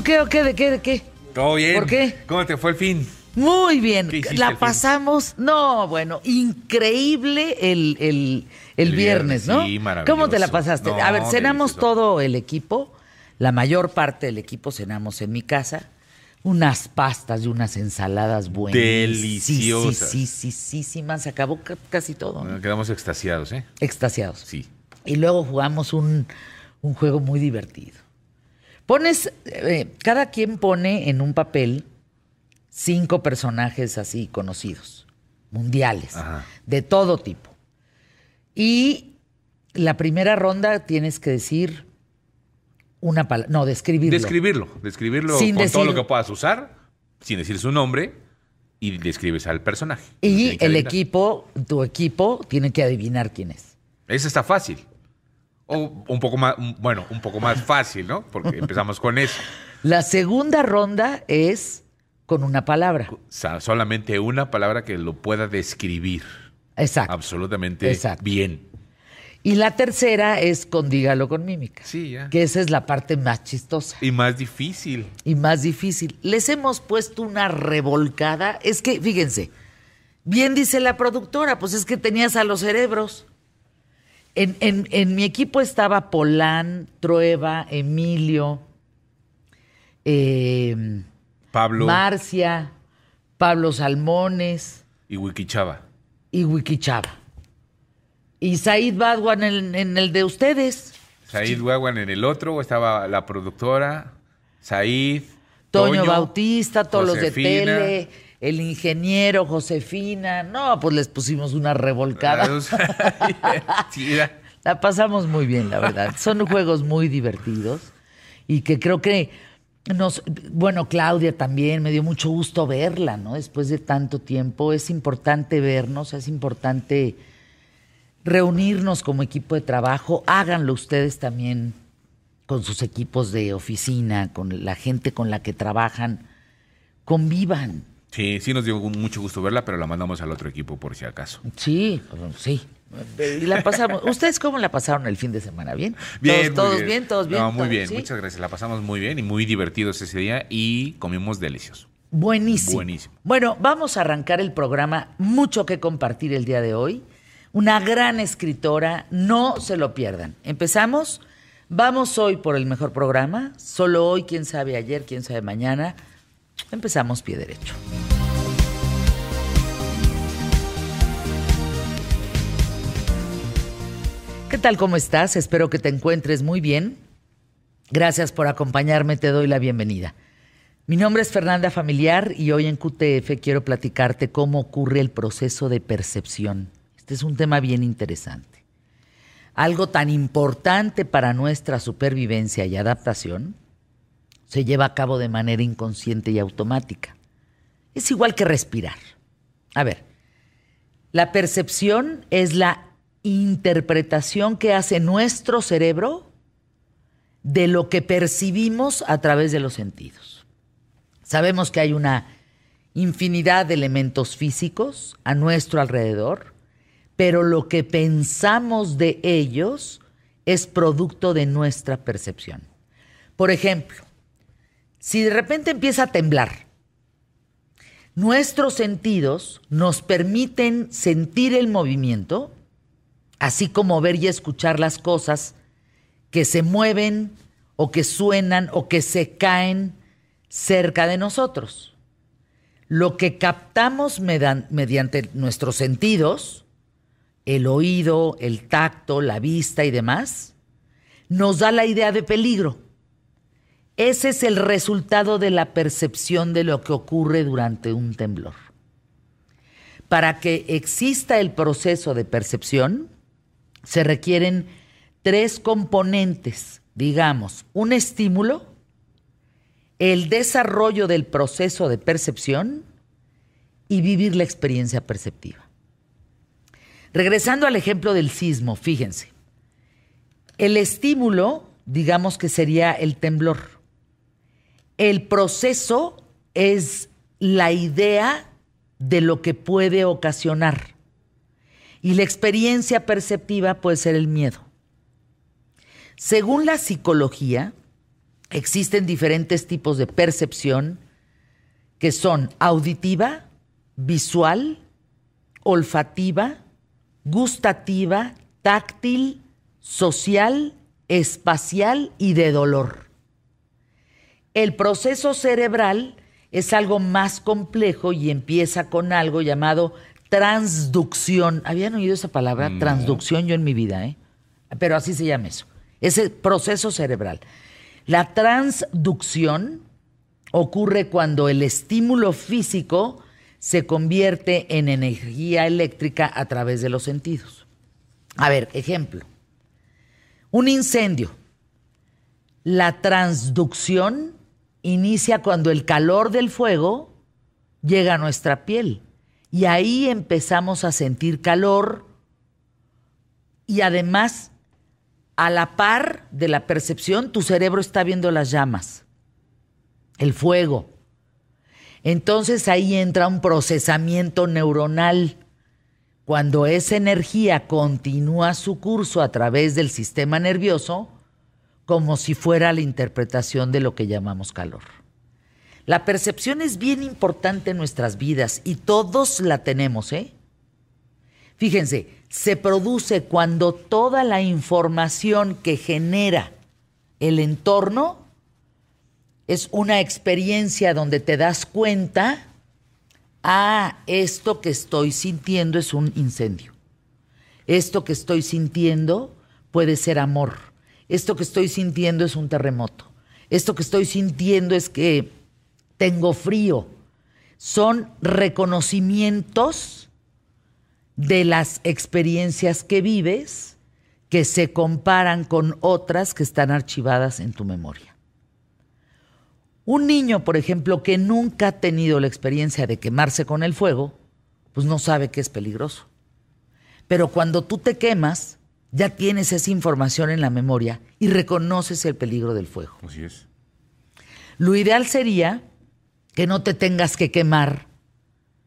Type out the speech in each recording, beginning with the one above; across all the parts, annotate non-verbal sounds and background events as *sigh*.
¿Tú qué o qué? ¿De qué? ¿De qué? Todo bien. ¿Por qué? ¿Cómo te fue el fin? Muy bien. ¿Qué hiciste La pasamos. No, bueno, increíble el, el, el El viernes, viernes, ¿no? sí, maravilloso. ¿Cómo te la pasaste? No, A ver, cenamos delicioso. todo el equipo. La mayor parte del equipo cenamos en mi casa. Unas pastas y unas ensaladas buenas. Deliciosas. Sí, sí, sí, sí, sí, más. Se acabó ca- casi todo. quedamos extasiados, ¿eh? Extasiados. Sí. Y luego jugamos un, un juego muy divertido. Pones, eh, cada quien pone en un papel cinco personajes así conocidos, mundiales, Ajá. de todo tipo. Y la primera ronda tienes que decir una palabra, no, describirlo. Describirlo. Describirlo Sin con todo lo que puedas usar, sin decir su nombre, y describes al personaje. Y el adivinar. equipo, tu equipo, tiene que adivinar quién es. Ese está fácil. O un poco más, bueno, un poco más fácil, ¿no? Porque empezamos con eso. La segunda ronda es con una palabra. O sea, solamente una palabra que lo pueda describir Exacto. absolutamente Exacto. bien. Y la tercera es con dígalo con mímica. Sí, ya. Que esa es la parte más chistosa Y más difícil. y más difícil. Les hemos puesto una revolcada. Es que, fíjense, bien dice la productora, pues es que tenías a los cerebros. En, en- en mi equipo estaba Polán, Trueba, Emilio, eh, Pablo Marcia, Pablo Salmones y Wikichava. y Wikichava. Y Said Badwan en, en el de ustedes. Said Wawan en el otro, estaba la productora, Said, Toño, Bautista, todos los de tele, el ingeniero, Josefina. No, pues les pusimos una revolcada. *laughs* La pasamos muy bien, la verdad. Son juegos muy divertidos y que creo que nos. Bueno, Claudia también, me dio mucho gusto verla, ¿no? Después de tanto tiempo. Es importante vernos, es importante reunirnos como equipo de trabajo. Háganlo ustedes también con sus equipos de oficina, con la gente con la que trabajan. Convivan. Sí, sí nos dio mucho gusto verla, pero la mandamos al otro equipo por si acaso. Sí, sí. Y la pasamos. ¿Ustedes cómo la pasaron el fin de semana? ¿Bien? Bien, ¿Todos, muy todos bien. ¿Todos bien? No, muy ¿Todos- bien, sí? muchas gracias. La pasamos muy bien y muy divertidos ese día y comimos delicioso. Buenísimo. Buenísimo. Bueno, vamos a arrancar el programa. Mucho que compartir el día de hoy. Una gran escritora. No se lo pierdan. Empezamos. Vamos hoy por el mejor programa. Solo hoy, quién sabe ayer, quién sabe mañana. Empezamos pie derecho. Tal? ¿Cómo estás? Espero que te encuentres muy bien. Gracias por acompañarme, te doy la bienvenida. Mi nombre es Fernanda Familiar y hoy en QTF quiero platicarte cómo ocurre el proceso de percepción. Este es un tema bien interesante. Algo tan importante para nuestra supervivencia y adaptación se lleva a cabo de manera inconsciente y automática. Es igual que respirar. A ver, la percepción es la interpretación que hace nuestro cerebro de lo que percibimos a través de los sentidos. Sabemos que hay una infinidad de elementos físicos a nuestro alrededor, pero lo que pensamos de ellos es producto de nuestra percepción. Por ejemplo, si de repente empieza a temblar, nuestros sentidos nos permiten sentir el movimiento, así como ver y escuchar las cosas que se mueven o que suenan o que se caen cerca de nosotros. Lo que captamos mediante nuestros sentidos, el oído, el tacto, la vista y demás, nos da la idea de peligro. Ese es el resultado de la percepción de lo que ocurre durante un temblor. Para que exista el proceso de percepción, se requieren tres componentes, digamos, un estímulo, el desarrollo del proceso de percepción y vivir la experiencia perceptiva. Regresando al ejemplo del sismo, fíjense, el estímulo, digamos que sería el temblor. El proceso es la idea de lo que puede ocasionar. Y la experiencia perceptiva puede ser el miedo. Según la psicología, existen diferentes tipos de percepción que son auditiva, visual, olfativa, gustativa, táctil, social, espacial y de dolor. El proceso cerebral es algo más complejo y empieza con algo llamado transducción. ¿Habían oído esa palabra? Transducción yo en mi vida, ¿eh? Pero así se llama eso. Ese proceso cerebral. La transducción ocurre cuando el estímulo físico se convierte en energía eléctrica a través de los sentidos. A ver, ejemplo. Un incendio. La transducción inicia cuando el calor del fuego llega a nuestra piel y ahí empezamos a sentir calor y además a la par de la percepción tu cerebro está viendo las llamas, el fuego. Entonces ahí entra un procesamiento neuronal. Cuando esa energía continúa su curso a través del sistema nervioso, como si fuera la interpretación de lo que llamamos calor. La percepción es bien importante en nuestras vidas y todos la tenemos, ¿eh? Fíjense, se produce cuando toda la información que genera el entorno es una experiencia donde te das cuenta, ah, esto que estoy sintiendo es un incendio. Esto que estoy sintiendo puede ser amor esto que estoy sintiendo es un terremoto, esto que estoy sintiendo es que tengo frío. Son reconocimientos de las experiencias que vives que se comparan con otras que están archivadas en tu memoria. Un niño, por ejemplo, que nunca ha tenido la experiencia de quemarse con el fuego, pues no sabe que es peligroso. Pero cuando tú te quemas, ya tienes esa información en la memoria y reconoces el peligro del fuego. Así es. Lo ideal sería que no te tengas que quemar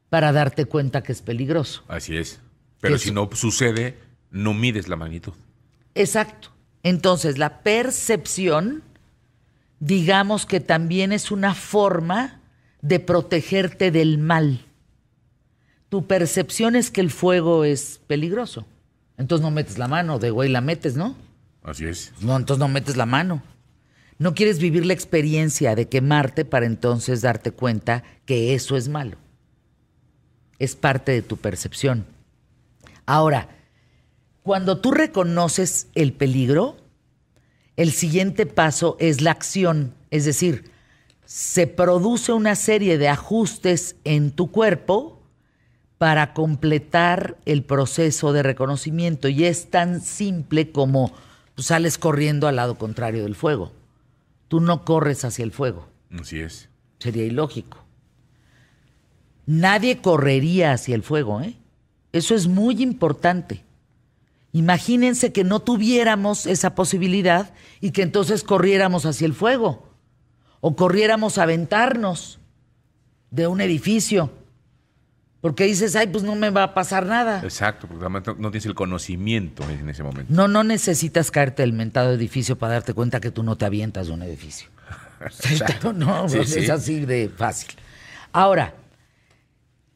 para darte cuenta que es peligroso. Así es. Pero si no sucede, no mides la magnitud. Exacto. Entonces, la percepción, digamos que también es una forma de protegerte del mal. Tu percepción es que el fuego es peligroso. Entonces no metes la mano, de güey la metes, ¿no? Así es. No, entonces no metes la mano. No quieres vivir la experiencia de quemarte para entonces darte cuenta que eso es malo. Es parte de tu percepción. Ahora, cuando tú reconoces el peligro, el siguiente paso es la acción. Es decir, se produce una serie de ajustes en tu cuerpo para completar el proceso de reconocimiento. Y es tan simple como pues, sales corriendo al lado contrario del fuego. Tú no corres hacia el fuego. Así es. Sería ilógico. Nadie correría hacia el fuego, ¿eh? Eso es muy importante. Imagínense que no tuviéramos esa posibilidad y que entonces corriéramos hacia el fuego o corriéramos a aventarnos de un edificio porque dices, ay, pues no me va a pasar nada. Exacto, porque no, tienes el conocimiento en ese momento. No, no necesitas caerte del mentado edificio para darte cuenta que tú no te avientas de un edificio. *laughs* no, es así de fácil. Ahora,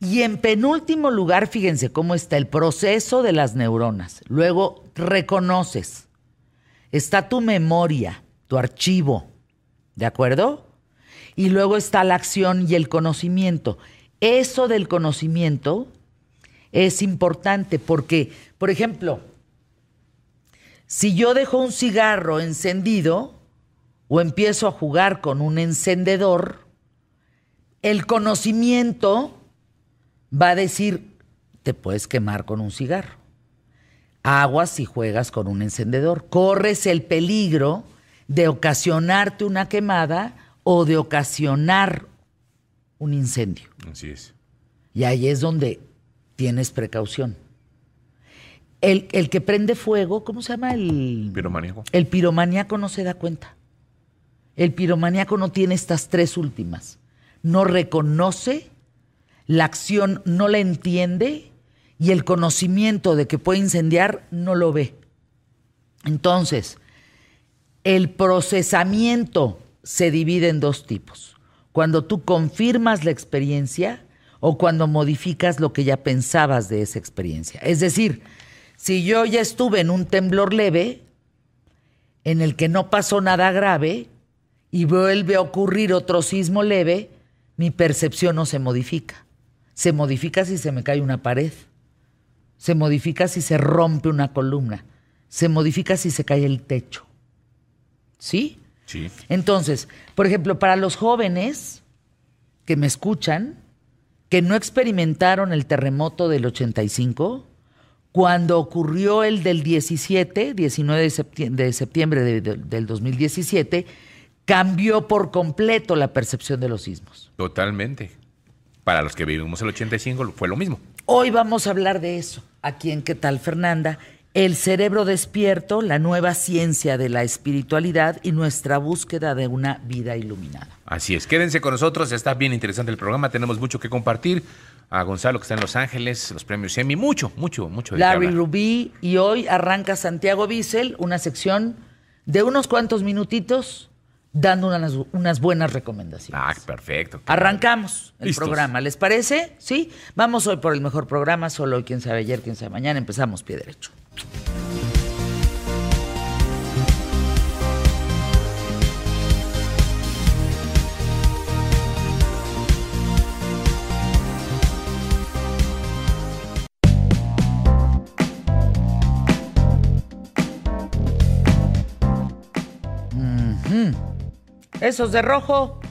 y en penúltimo lugar, fíjense cómo está el proceso de las neuronas. Luego reconoces. Está tu memoria, tu archivo, ¿de acuerdo? Y luego está la acción y el conocimiento. Eso del conocimiento es importante porque, por ejemplo, si yo dejo un cigarro encendido o empiezo a jugar con un encendedor, el conocimiento va a decir, te puedes quemar con un cigarro. Aguas si juegas con un encendedor. Corres el peligro de ocasionarte una quemada o de ocasionar un incendio. Así es. Y ahí es donde tienes precaución. El, el, que prende fuego, ¿cómo se llama? El piromaníaco. El piromaníaco no se da cuenta. El piromaníaco no tiene estas tres últimas. No reconoce, la acción no la entiende y el conocimiento de que puede incendiar no lo ve. Entonces, el procesamiento se divide en dos tipos. Cuando tú confirmas la experiencia o cuando modificas lo que ya pensabas de esa experiencia. Es decir, si yo ya estuve en un temblor leve, en el que no pasó nada grave, y vuelve a ocurrir otro sismo leve, mi percepción no se modifica. Se modifica si se me cae una pared. Se modifica si se rompe una columna. Se modifica si se cae el techo. ¿Sí? Sí. Entonces, por ejemplo, para los jóvenes que me escuchan, que no experimentaron el terremoto del 85, cuando ocurrió el del 17, 19 de septiembre, del 2017, cambió por completo la percepción de los sismos. Totalmente. Para los que vivimos el 85 fue lo mismo. Hoy vamos a hablar de eso. Aquí en ¿Qué tal, Fernanda? El cerebro despierto, la nueva ciencia de la espiritualidad y nuestra búsqueda de una vida iluminada. Así es, quédense con nosotros, está bien interesante el programa, tenemos mucho que compartir. A Gonzalo que está en Los Ángeles, los premios Emmy, mucho, mucho, mucho. De Larry Rubí y hoy arranca Santiago Bissell, una sección de unos cuantos minutitos dando unas, unas buenas recomendaciones. Ah, perfecto. Arrancamos el programa, ¿les parece? Sí, vamos hoy por el mejor programa, solo hoy, quién sabe ayer, quién sabe mañana, empezamos pie derecho. Esos de rojo.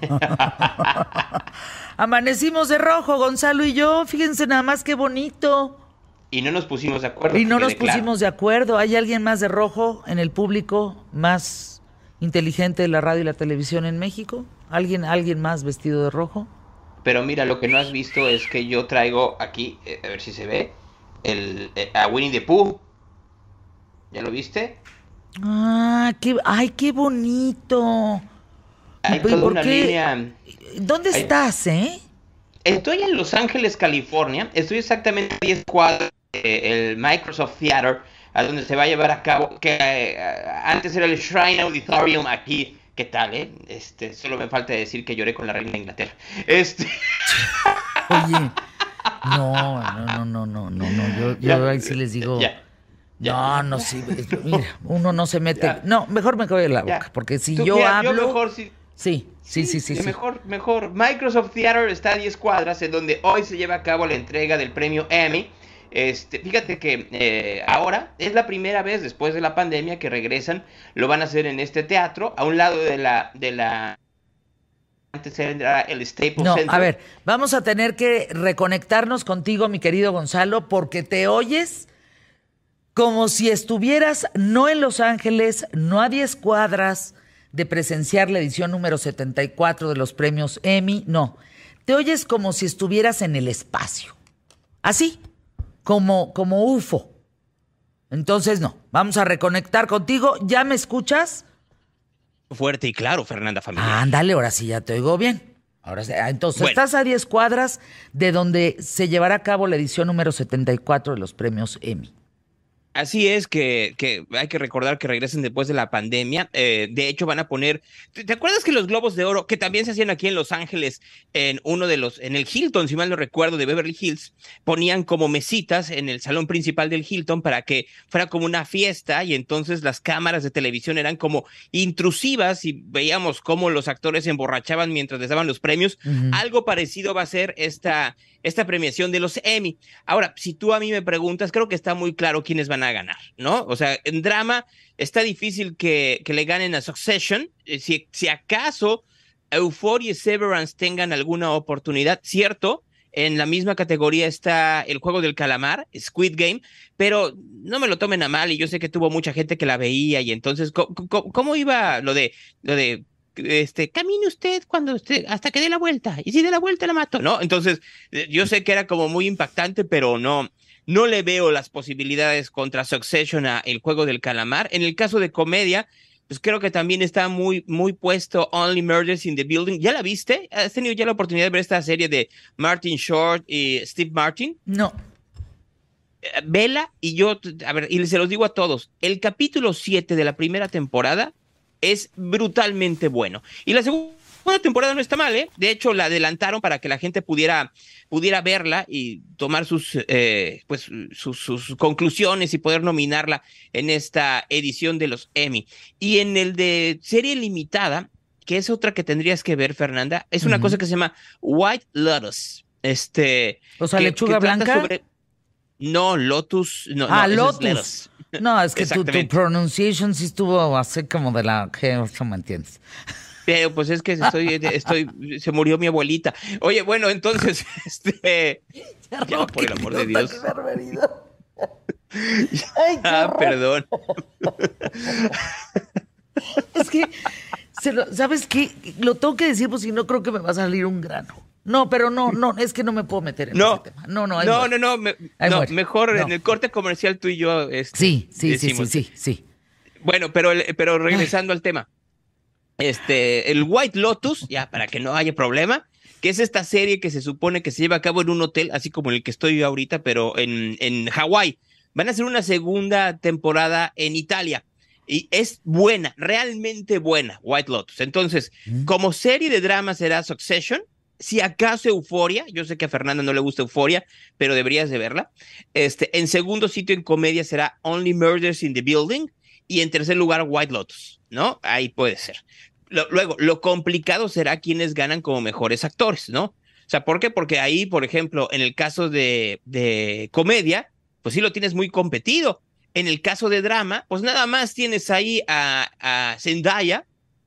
*laughs* Amanecimos de rojo, Gonzalo y yo. Fíjense nada más qué bonito. Y no nos pusimos de acuerdo. Y no nos pusimos de acuerdo. ¿Hay alguien más de rojo en el público más inteligente de la radio y la televisión en México? ¿Alguien, alguien más vestido de rojo? Pero mira, lo que no has visto es que yo traigo aquí, eh, a ver si se ve, el, eh, a Winnie the Pooh. ¿Ya lo viste? Ah, qué, ay, qué bonito. Hay toda una línea. ¿Dónde estás, eh? Estoy en Los Ángeles, California. Estoy exactamente a 10 cuadras del Microsoft Theater, a donde se va a llevar a cabo, que eh, antes era el Shrine Auditorium aquí. ¿Qué tal, eh? Este, solo me falta decir que lloré con la reina de Inglaterra. Este. *laughs* Oye. No, no, no, no, no, no, Yo, yo ahí sí les digo. No, no, sí. Mira, uno no se mete. No, mejor me coge la boca, porque si yo hablo. mejor sí. Sí, sí, sí, sí, Mejor, mejor. Microsoft Theater está a 10 cuadras, en donde hoy se lleva a cabo la entrega del premio Emmy. Este, fíjate que eh, ahora es la primera vez después de la pandemia que regresan, lo van a hacer en este teatro, a un lado de la, de la antes era el Staples no, A ver, vamos a tener que reconectarnos contigo, mi querido Gonzalo, porque te oyes como si estuvieras no en Los Ángeles, no a 10 cuadras de presenciar la edición número 74 de los premios Emmy, no. Te oyes como si estuvieras en el espacio. Así, como, como UFO. Entonces, no, vamos a reconectar contigo. ¿Ya me escuchas? Fuerte y claro, Fernanda Familia. Ándale, ahora sí ya te oigo bien. Ahora sí, ah, entonces estás a 10 cuadras de donde se llevará a cabo la edición número 74 de los premios Emmy. Así es que, que, hay que recordar que regresen después de la pandemia. Eh, de hecho, van a poner. ¿te, acuerdas que los globos de oro, que también se hacían aquí en Los Ángeles, en uno de los, en el Hilton, si mal no recuerdo, de Beverly Hills, ponían como mesitas en el salón principal del Hilton para que fuera como una fiesta y entonces las cámaras de televisión eran como intrusivas y veíamos cómo los actores se emborrachaban mientras les daban los premios. Algo parecido va a ser esta esta premiación de los Emmy. Ahora, si tú a mí me preguntas, creo que está muy claro quiénes van a ganar, ¿no? O sea, en drama está difícil que, le ganen a Succession. Eh, si, si acaso Euphoria y Severance tengan alguna oportunidad, cierto, en la misma categoría está el juego del calamar, Squid Game, pero no me lo tomen a mal y yo sé que tuvo mucha gente que la veía y entonces, cómo iba lo de, lo de este, camine usted cuando usted, hasta que dé la vuelta, y si dé la vuelta la mato, ¿no? Entonces, eh, yo sé que era como muy impactante, pero no, no le veo las posibilidades contra Succession a El Juego del Calamar. En el caso de comedia, pues creo que también está muy, muy puesto Only Murders in the Building. ¿Ya la viste? ¿Has tenido ya la oportunidad de ver esta serie de Martin Short y Steve Martin? No. Eh, vela y yo, a ver, y se los digo a todos, el capítulo 7 de la primera temporada es brutalmente bueno. Y la segunda temporada no está mal, ¿eh? De hecho, la adelantaron para que la gente pudiera, pudiera verla y tomar sus, eh, pues, sus, sus, conclusiones y poder nominarla en esta edición de los Emmy. Y en el de serie limitada, que es otra que tendrías que ver, Fernanda, es una cosa que se llama White Lotus. Este. O sea, lechuga blanca. No, Lotus. No, ah, Lotus. No, es que tu, tu pronunciation sí estuvo así como de la que no me entiendes. Pero pues es que estoy, estoy, se murió mi abuelita. Oye, bueno, entonces, *laughs* este, ya, por el amor de Dios. *laughs* Ay, ah, perdón. *laughs* es que, ¿sabes qué? Lo tengo que decir, pues si no creo que me va a salir un grano. No, pero no, no, es que no me puedo meter en ese tema. No, no, no, no, no, mejor en el corte comercial tú y yo. Este, sí, sí, sí, sí, sí, Bueno, pero, pero regresando al tema. Este, el White Lotus, ya para que no haya problema, que es esta serie que se supone que se lleva a cabo en un hotel, así como en el que estoy ahorita, pero en, en Hawái. Van a hacer una segunda temporada en Italia. Y es buena, realmente buena, White Lotus. Entonces, mm. como serie de drama será Succession, si acaso Euforia, yo sé que a Fernanda no le gusta Euforia, pero deberías de verla. Este, en segundo sitio en comedia será Only Murders in the Building y en tercer lugar White Lotus, ¿no? Ahí puede ser. luego, lo complicado será quienes ganan como mejores actores, ¿no? O sea, ¿por qué? Porque ahí, por ejemplo, en el caso de, de comedia, pues sí lo tienes muy competido. En el caso de drama, pues nada más tienes ahí a, a Zendaya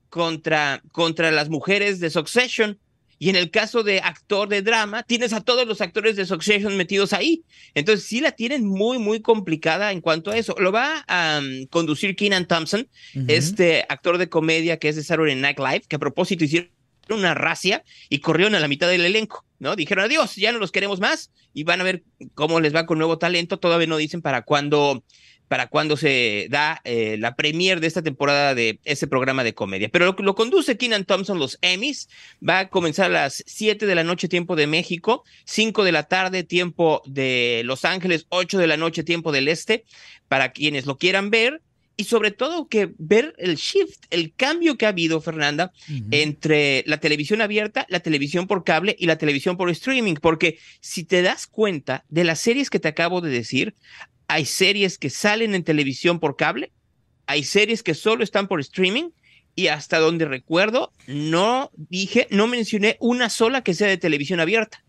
contra, contra las mujeres de Succession y en el caso de actor de drama, tienes a todos los actores de Succession metidos ahí. Entonces sí la tienen muy, muy complicada en cuanto a eso. Lo va a um, conducir Keenan Thompson, este actor de comedia que es de Saturday Night Live, que a propósito hicieron una racia y corrieron a la mitad del elenco, ¿no? Dijeron adiós, ya no los queremos más y van a ver cómo les va con nuevo talento. Todavía no dicen para cuándo para cuando se da eh, la premier de esta temporada de ese programa de comedia. Pero lo, lo conduce Keenan Thompson, los Emmys. Va a comenzar a las 7 de la noche, tiempo de México, 5 de la tarde, tiempo de Los Ángeles, 8 de la noche, tiempo del Este, para quienes lo quieran ver. Y sobre todo que ver el shift, el cambio que ha habido, Fernanda, entre la televisión abierta, la televisión por cable y la televisión por streaming. Porque si te das cuenta de las series que te acabo de decir, hay series que salen en televisión por cable, hay series que solo están por streaming y hasta donde recuerdo no dije, no mencioné una sola que sea de televisión abierta.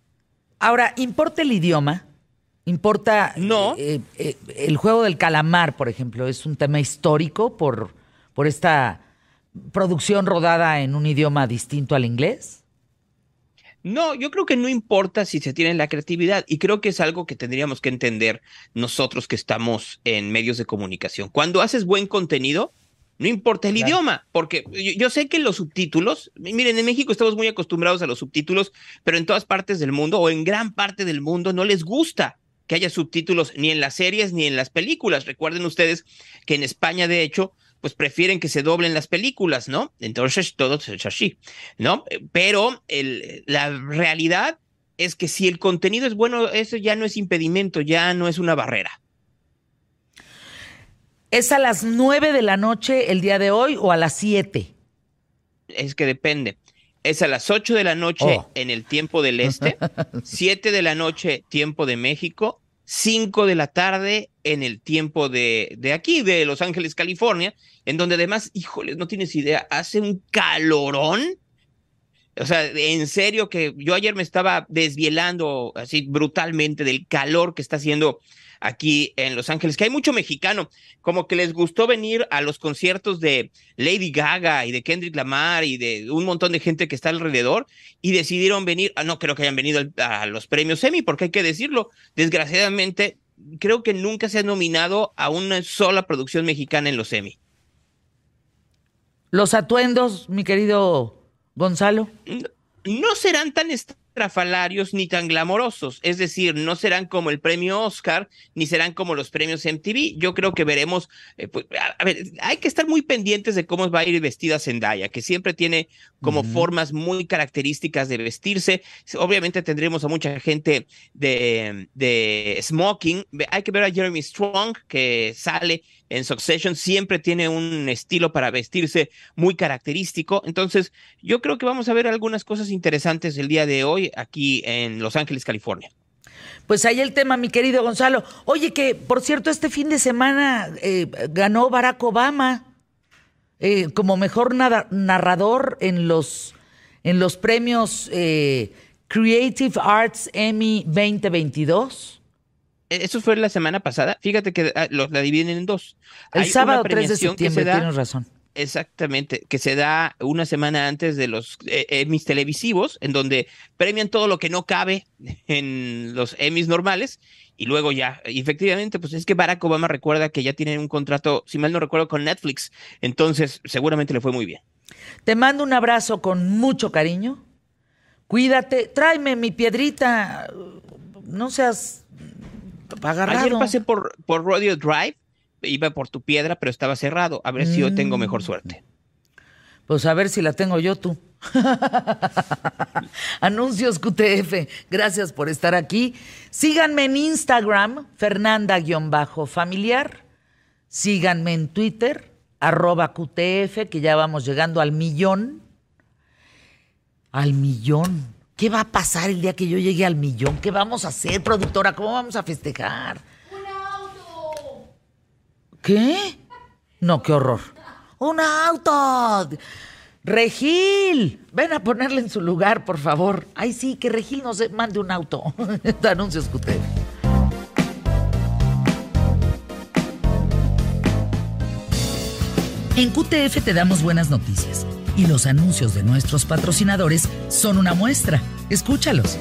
Ahora, ¿importa el idioma? ¿Importa no. Eh, eh, el juego del calamar, por ejemplo? ¿Es un tema histórico por, por esta producción rodada en un idioma distinto al inglés? No, yo creo que no importa si se tiene la creatividad y creo que es algo que tendríamos que entender nosotros que estamos en medios de comunicación. Cuando haces buen contenido, no importa el idioma, porque yo, sé que los subtítulos, miren, en México estamos muy acostumbrados a los subtítulos, pero en todas partes del mundo o en gran parte del mundo no les gusta que haya subtítulos ni en las series ni en las películas. Recuerden ustedes que en España, de hecho, pues prefieren que se doblen las películas, ¿no? Entonces todo es así, ¿no? Pero el, la realidad es que si el contenido es bueno, eso ya no es impedimento, ya no es una barrera. ¿Es a las nueve de la noche el día de hoy o a las siete? Es que depende. Es a las ocho de la noche oh. en el tiempo del este, *laughs* siete de la noche tiempo de México 5 de la tarde en el tiempo de, de, aquí, de Los Ángeles, California, en donde además, híjoles, no tienes idea, hace un calorón. O sea, en serio que yo ayer me estaba desvielando así brutalmente del calor que está haciendo aquí en Los Ángeles, que hay mucho mexicano, como que les gustó venir a los conciertos de Lady Gaga y de Kendrick Lamar y de un montón de gente que está alrededor y decidieron venir, ah, no creo que hayan venido a los premios Emmy, porque hay que decirlo, desgraciadamente creo que nunca se ha nominado a una sola producción mexicana en los Emmy. Los atuendos, mi querido Gonzalo. No, serán tan trafalarios ni tan glamorosos, es decir, no serán como el premio Oscar ni serán como los premios MTV. Yo creo que veremos, eh, pues, a, ver, hay que estar muy pendientes de cómo va a ir vestida Zendaya, que siempre tiene como formas muy características de vestirse. Obviamente tendremos a mucha gente de, de smoking. Hay que ver a Jeremy Strong que sale en Succession, siempre tiene un estilo para vestirse muy característico. Entonces, yo creo que vamos a ver algunas cosas interesantes el día de hoy aquí en Los Ángeles, California. Pues ahí el tema, mi querido Gonzalo. Oye, que por cierto, este fin de semana eh, ganó Barack Obama eh, como mejor narrador en los, en los premios eh, Creative Arts Emmy 2022. E, eso fue la semana pasada. Fíjate que ah, los la dividen en dos. El sábado 3 de septiembre, tienes razón. Exactamente, que se da una semana antes de los eh, Emmys televisivos, en donde premian todo lo que no cabe en los Emmys normales, y luego ya, efectivamente, pues es que Barack Obama recuerda que ya tiene un contrato, si mal no recuerdo, con Netflix, entonces seguramente le fue muy bien. Te mando un abrazo con mucho cariño, cuídate, tráeme mi piedrita, no seas agarrado. Ayer pasé por, por Rodeo Drive iba por tu piedra, pero estaba cerrado. A ver si yo tengo mejor mm. suerte. Pues a ver si la tengo yo tú. *laughs* Anuncios QTF, gracias por estar aquí. Síganme en Instagram, Fernanda-familiar. Síganme en Twitter, arroba QTF, que ya vamos llegando al millón. Al millón. ¿Qué va a pasar el día que yo llegue al millón? ¿Qué vamos a hacer, productora? ¿Cómo vamos a festejar? ¿Qué? No, qué horror. ¡Un auto! Regil, ven a ponerle en su lugar, por favor. Ay, sí, que Regil nos mande un auto. *laughs* Anuncios QTF. En QTF te damos buenas noticias y los anuncios de nuestros patrocinadores son una muestra. Escúchalos.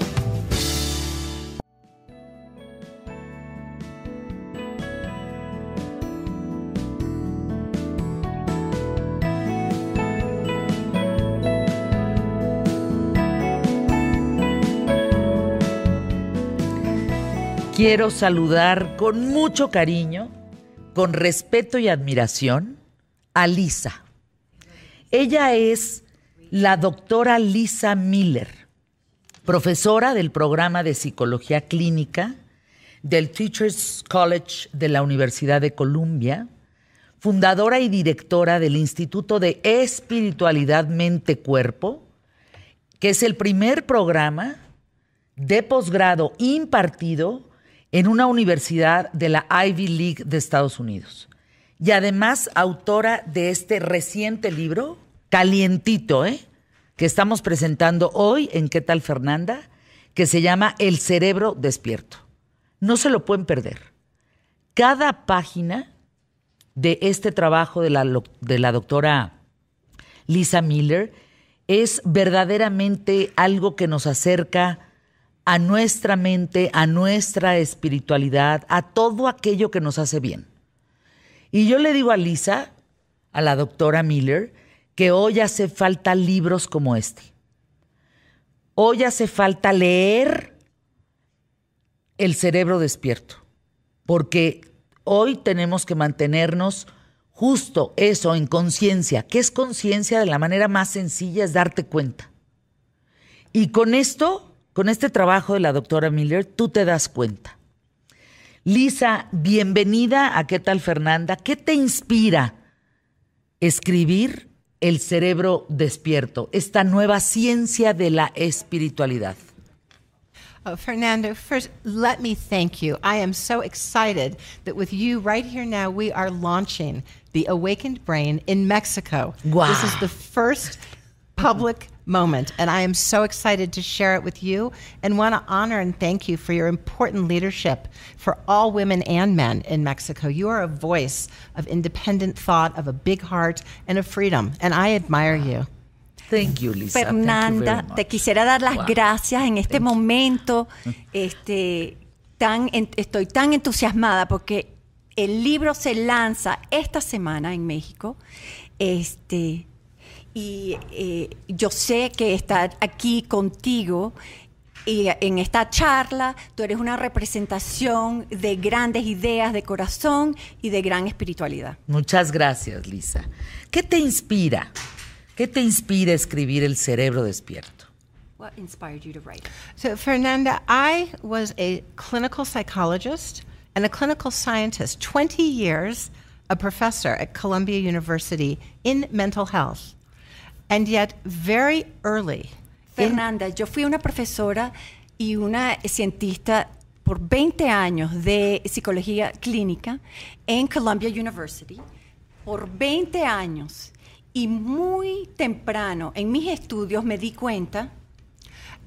quiero saludar con mucho cariño, con respeto y admiración a Lisa. Ella es la doctora Lisa Miller, profesora del programa de psicología clínica del Teachers College de la Universidad de Columbia, fundadora y directora del Instituto de Espiritualidad Mente-Cuerpo, que es el primer programa de posgrado impartido en una universidad de la Ivy League de Estados Unidos. Y además autora de este reciente libro, calientito, ¿eh? que estamos presentando hoy en ¿Qué tal Fernanda? que se llama El cerebro despierto. No se lo pueden perder. Cada página de este trabajo de la, de la doctora Lisa Miller es verdaderamente algo que nos acerca a nuestra mente, a nuestra espiritualidad, a todo aquello que nos hace bien. Y yo le digo a Lisa, a la doctora Miller, que hoy hace falta libros como este. Hoy hace falta leer El cerebro despierto, porque hoy tenemos que mantenernos justo eso, en conciencia. ¿Qué es conciencia? De la manera más sencilla es darte cuenta. Y con esto con este trabajo de la doctora Miller, tú te das cuenta. Lisa, bienvenida a ¿Qué tal Fernanda? ¿Qué te inspira escribir El cerebro despierto, esta nueva ciencia de la espiritualidad? Oh, Fernando, first, let me thank you. I am so excited that with you right here now, we are launching the Awakened Brain in Mexico. Wow. This is the first public moment. And I am so excited to share it with you and want to honor and thank you for your important leadership for all women and men in Mexico. You are a voice of independent thought, of a big heart, and of freedom. And I admire you. Thank you, Lisa. Fernanda, Thank you te quisiera dar las wow. gracias en este Thank momento. *laughs* Este, tan, estoy tan entusiasmada porque el libro se lanza esta semana en México. Este, y eh, yo sé que estar aquí contigo y en esta charla tú eres una representación de grandes ideas de corazón y de gran espiritualidad. Muchas gracias, Lisa. ¿Qué te inspira? ¿Qué te inspira escribir El cerebro despierto? What inspired you to write? So, Fernanda, I was a clinical psychologist and a clinical scientist 20 years a professor at Columbia University in mental health. And yet, very early, Fernanda, yo fui una profesora y una cientista por 20 años de psicología clínica en Columbia University, por 20 años, y muy temprano en mis estudios me di cuenta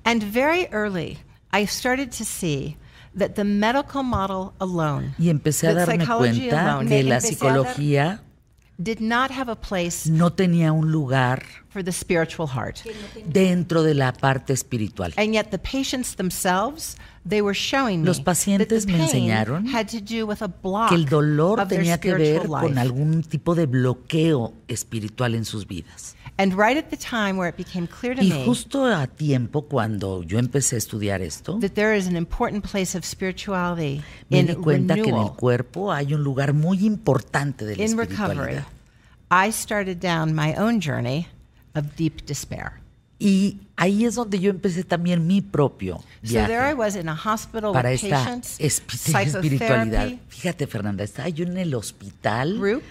and very early, I started to see that the medical model alone, Y empecé a darme psychology cuenta alone, que la empecé a dar- psicología did not have a place no tenía un lugar for the spiritual heart. dentro de la parte espiritual. And yet the patients themselves, they were showing me Los pacientes that the me pain enseñaron had to do with a block Que el dolor tenía que ver con algún tipo de bloqueo espiritual en sus vidas. And right at the time where it became clear to Y me justo a tiempo cuando yo empecé a estudiar esto, that there is an important place of spirituality me in di cuenta que en el cuerpo hay un lugar muy importante de la in recovery. I started down my own journey of deep despair. Y ahí es donde yo empecé también mi propio So there I viaje was in a hospital para with esta patients, espi- *laughs* espiritualidad. Fíjate, Fernanda, estaba yo en el hospital group,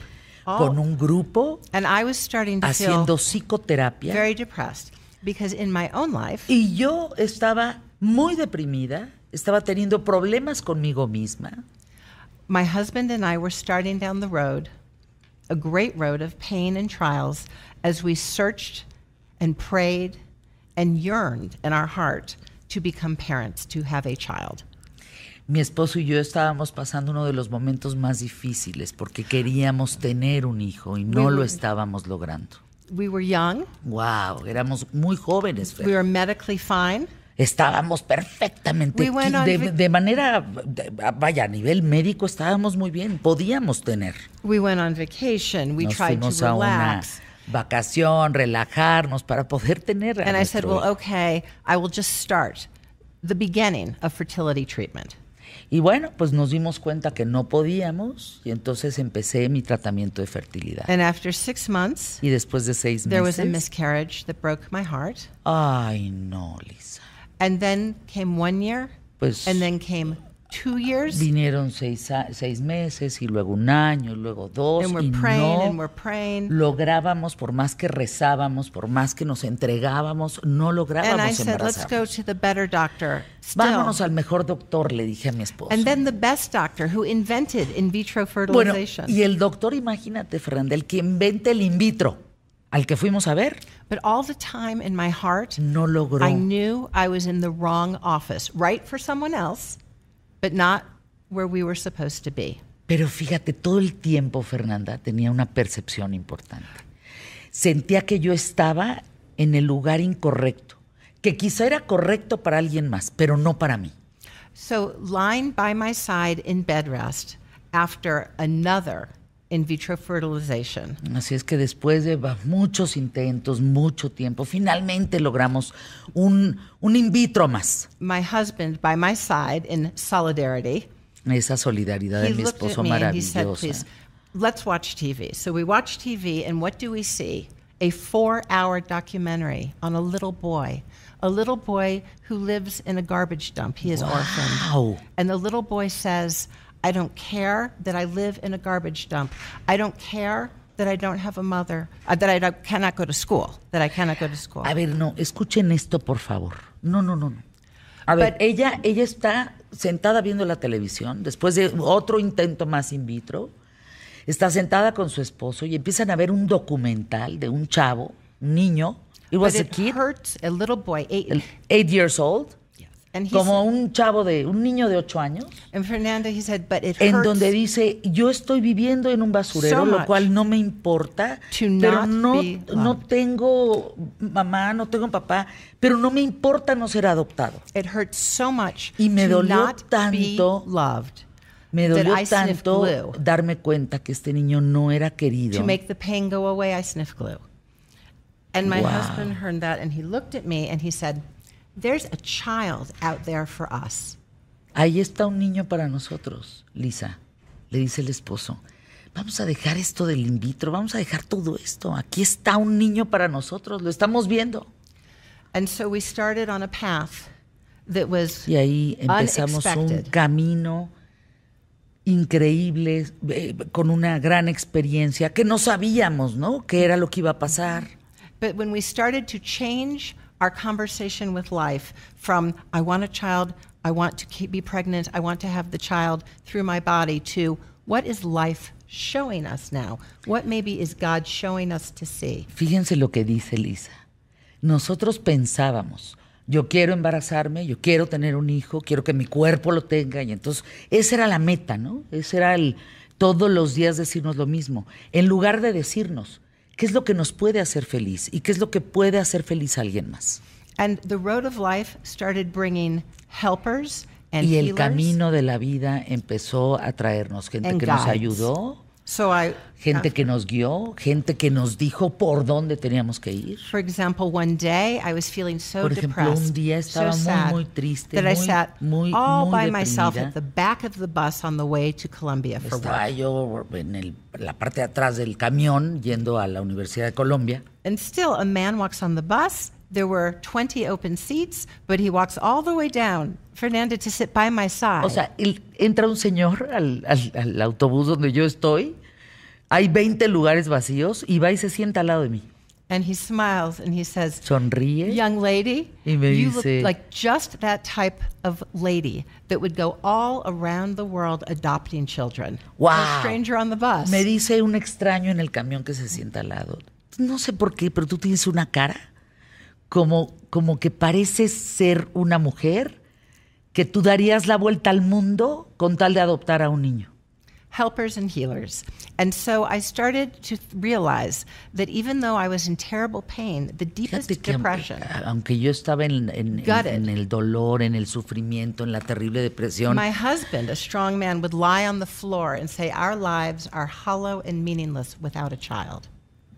con all- un grupo and I was starting to haciendo feel psicoterapia very depressed because in my own life, y yo estaba muy deprimida, estaba teniendo problemas conmigo misma. my husband and I were starting down the road, a great road of pain and trials, as we searched and prayed and yearned in our heart to become parents, to have a child. Mi esposo y yo estábamos pasando uno de los momentos más difíciles porque queríamos tener un hijo y no We- lo estábamos logrando. We were young, Wow, éramos muy jóvenes. Fer. we were medically fine. Estábamos perfectamente We de, de manera, de- vaya, a nivel médico estábamos muy bien, podíamos tener. We went on vacation. We Nos tried fuimos to a una relax. vacación, relajarnos para poder tener. a And I said, well, okay, I will just start the beginning of fertility treatment. Y bueno, pues nos dimos cuenta que no podíamos y entonces empecé mi tratamiento de fertilidad. And after six months, Y después de seis there was a meses, miscarriage that broke my heart. ay no, Lisa. And then came one year, Pues and then came two years. vinieron seis, meses y luego un año, y luego dos And we're y praying and no we're praying. lográbamos, por más que rezábamos, por más que nos entregábamos, no And I lográbamos said, let's go to the better doctor. Still. Vámonos al mejor doctor, le dije a mi esposo. And then the best doctor who invented in vitro Bueno, fertilization. y el doctor, imagínate, Fernanda, el que inventa el in vitro, al que fuimos a ver, But all the time in my heart, no logró. I knew I was in the wrong office, right for someone else, but not where we were supposed to be. Pero fíjate, todo el tiempo, Fernanda, tenía una percepción importante. Sentía que yo estaba en el lugar incorrecto, que quizá era correcto para alguien más, pero no para mí. So, lying by my side in bed rest after another in vitro fertilization, Así es que después de muchos intentos, mucho tiempo, finalmente logramos un, un in vitro más. my husband by my side in solidarity, Esa solidaridad de he mi looked at esposo he said, let's watch TV. So we watch TV, and what do we see? A four hour documentary on a little boy, a little boy who lives in a garbage dump. He is orphaned. And the little boy says, I don't care that I live in a garbage dump. I don't care that I don't have a mother, uh, that I cannot go to school, that I cannot go to school. A ver, no, escuchen esto, por favor. No, no, no, no. A ver, But- ella, ella está sentada viendo la televisión después de otro intento más in vitro. Está sentada con su esposo y empiezan a ver un documental de un chavo, un niño. It was a it kid, hurts a little boy, eight, eight years old, como un chavo de, un niño de ocho años, and Fernanda, he said, but it en donde dice, yo estoy viviendo en un basurero, So lo cual no me importa, pero no, no tengo mamá, no tengo papá, pero no me importa no ser adoptado. It hurts so much Y me dolió tanto, loved. Me dolió tanto darme cuenta que este niño no era querido. To make the pain go away, I sniff glue. And my Wow. husband heard that and he looked at me and he said, There's a child out there for us. Ahí está un niño para nosotros, Lisa, le dice el esposo. Vamos a dejar esto del in vitro, vamos a dejar todo esto. Aquí está un niño para nosotros, lo estamos viendo. And so we started on a path that was Y ahí empezamos un camino increíble, eh, con una gran experiencia, que no sabíamos, ¿no? ¿Qué era lo que iba a pasar? But when we started to change our conversation with life from I want a child, I want to keep, be pregnant, I want to have the child through my body to what is life showing us now? What maybe is God showing us to see? Fíjense lo que dice Lisa. Nosotros pensábamos, yo quiero embarazarme, yo quiero tener un hijo, quiero que mi cuerpo lo tenga. Y entonces, esa era la meta, ¿no? Ese era el todos los días decirnos lo mismo. En lugar de decirnos, ¿qué es lo que nos puede hacer feliz? ¿Y qué es lo que puede hacer feliz a alguien más? And the road of life started bringing helpers and y el healers. camino de la vida empezó a traernos gente que nos guides. ayudó, So I, gente que nos guió, gente que nos dijo por dónde teníamos que ir. for example, one day I was feeling so Por ejemplo, depressed, un día estaba so muy, sad, muy triste, that I muy- sat muy, all muy by myself deprimida. at the back of the bus on the way to Columbia for Estaba work. yo en el- la parte de atrás del camión yendo a la Universidad de Colombia. And still, a man walks on the bus. There were 20 open seats, but he walks all the way down, Fernanda, to sit by my side. O sea, el- entra un señor al, al- al autobús donde yo estoy, hay 20 lugares vacíos y va y se sienta al lado de mí. and he smiles and he says, Sonríe. Young lady, Y me you look dice- like just that type of lady that would go all around the world adopting children. Wow. A stranger on the bus. Me dice un extraño en el camión que se sienta al lado. No sé por qué, pero tú tienes una cara como, como que pareces ser una mujer que tú darías la vuelta al mundo con tal de adoptar a un niño. helpers and healers. And so I started to realize that even though I was in terrible pain, the deepest Fíjate que aunque, depression, aunque yo estaba en, en- en el dolor, en el sufrimiento, en la terrible depresión, my husband, a strong man, would lie on the floor and say, Our lives are hollow and meaningless without a child.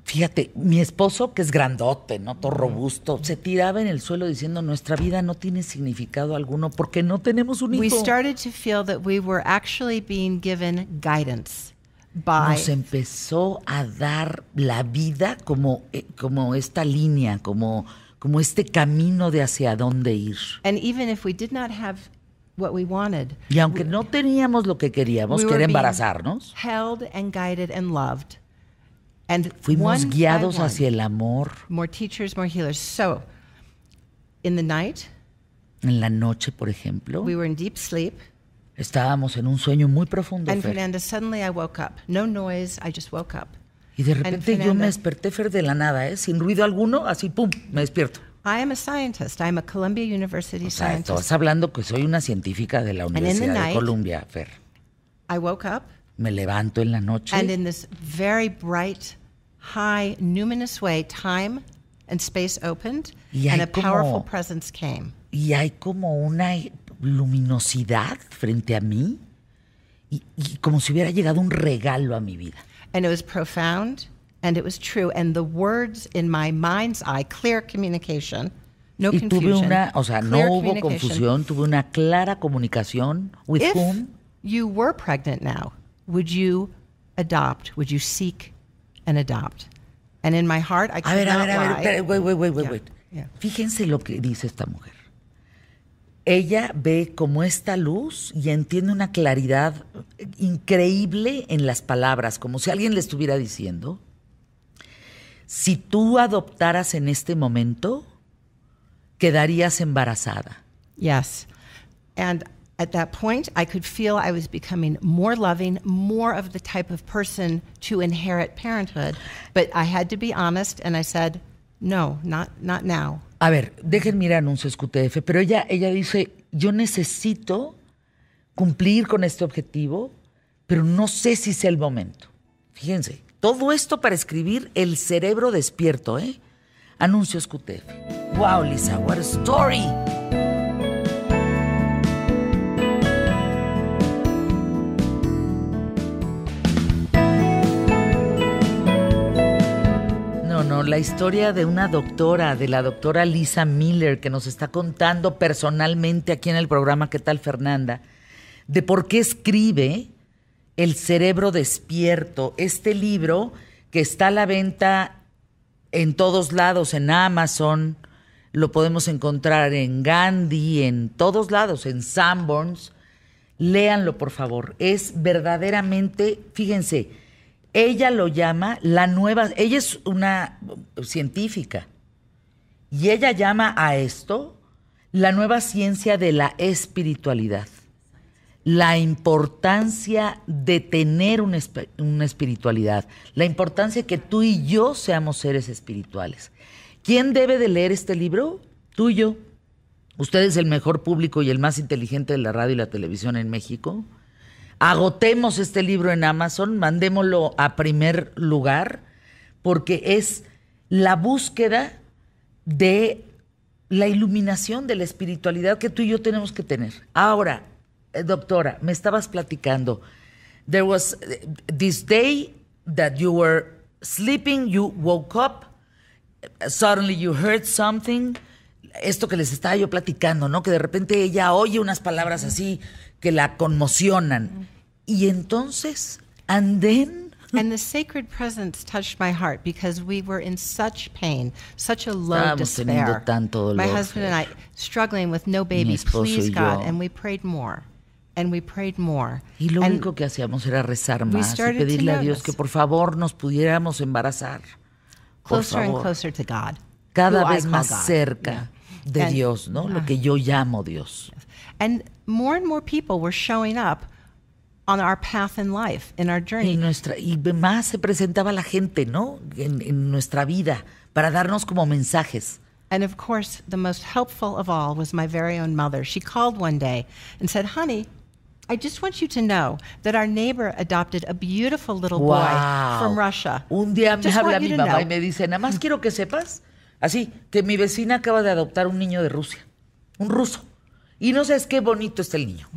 Fíjate, mi esposo, que es grandote, ¿no? Todo robusto, se tiraba en el suelo diciendo, nuestra vida no tiene significado alguno porque no tenemos un hijo. We started to feel that we were actually being given guidance by Nos empezó a dar la vida como, eh, como esta línea, como, como este camino de hacia dónde ir. And even if we did not have what we wanted, Y aunque no teníamos lo que queríamos, we que era embarazarnos, held and guided and loved. And fuimos one guiados one, hacia el amor. more teachers, more healers. So, in the night, En la noche, por ejemplo, we were in deep sleep, estábamos en un sueño muy profundo. and Fer. Fernanda, suddenly I woke up. No noise, I just woke up. Y de repente yo me desperté, Fer, de la nada, ¿eh? sin ruido alguno, así, pum, me despierto. I am a scientist. I'm a Columbia University O sea, scientist. estás hablando que soy una científica de la Universidad de Columbia, Fer. I woke up, Me levanto en la noche. and in this very bright, high, numinous way, time and space opened, Y and a powerful presence came. y hay como una luminosidad frente a mí y, y como si hubiera llegado un regalo a mi vida. And it was profound and it was true. And the words in my mind's eye, clear communication, no y tuve confusion. una, o sea, no hubo confusión, tuve una clara comunicación. ¿With If whom? you were pregnant now, would you adopt? Would you seek and adopt? And in my heart, I A ver, a ver, a ver, lie. espera, wait, wait, wait, wait, Yeah, wait. yeah. Fíjense lo que dice esta mujer. Ella ve como esta luz y entiende una claridad increíble en las palabras, como si alguien le estuviera diciendo, si tú adoptaras en este momento, quedarías embarazada. Yes. And at that point, I could feel I was becoming more loving, more of the type of person to inherit parenthood. But I had to be honest, and I said, no, not, not now. A ver, dejen mirar anuncios QTF, pero ella, ella dice, yo necesito cumplir con este objetivo, pero no sé si sea el momento. Fíjense, todo esto para escribir el cerebro despierto, ¿eh? Anuncios QTF. Wow, Lisa, what a story. La historia de una doctora, de la doctora Lisa Miller, que nos está contando personalmente aquí en el programa ¿Qué tal Fernanda? De por qué escribe El cerebro despierto, este libro que está a la venta en todos lados, en Amazon, lo podemos encontrar en Gandhi, en todos lados, en Sanborns. Léanlo, por favor. Es verdaderamente, fíjense, ella lo llama la nueva, ella es una científica y ella llama a esto la nueva ciencia de la espiritualidad. La importancia de tener una, una espiritualidad, la importancia que tú y yo seamos seres espirituales. ¿Quién debe de leer este libro? Tú y yo. Usted es el mejor público y el más inteligente de la radio y la televisión en México. Agotemos este libro en Amazon, mandémoslo a primer lugar, porque es la búsqueda de la iluminación de la espiritualidad que tú y yo tenemos que tener. Ahora, eh, doctora, me estabas platicando. There was eh, this day that you were sleeping, you woke up, suddenly you heard something. Esto que les estaba yo platicando, ¿no? Que de repente ella oye unas palabras así que la conmocionan. Y entonces, and then, And the sacred presence touched my heart because we were in such pain, such a low Estábamos despair. tanto my dolor, husband and I struggling with no baby. Please, God. And we prayed more. And we prayed more. y lo And único que hacíamos era rezar más y pedirle a Dios que por favor nos pudiéramos embarazar. Por closer and favor. closer to God. Cada I vez más cerca de And- Dios, ¿no? Lo que yo llamo Dios. And more and more people were showing up on our path in life, in our Y, journey. nuestra, y más se presentaba la gente, ¿no? En, en nuestra vida, para darnos como mensajes. And of course, the most helpful of all was my very own mother. She called one day and said, Honey, I just want you to know that our neighbor adopted a beautiful little boy Wow. from Russia. Un día me Just habla mi mamá y me dice, nada más quiero que sepas, así, que mi vecina acaba de adoptar un niño de Rusia, un ruso. Y no sabes qué bonito está el niño.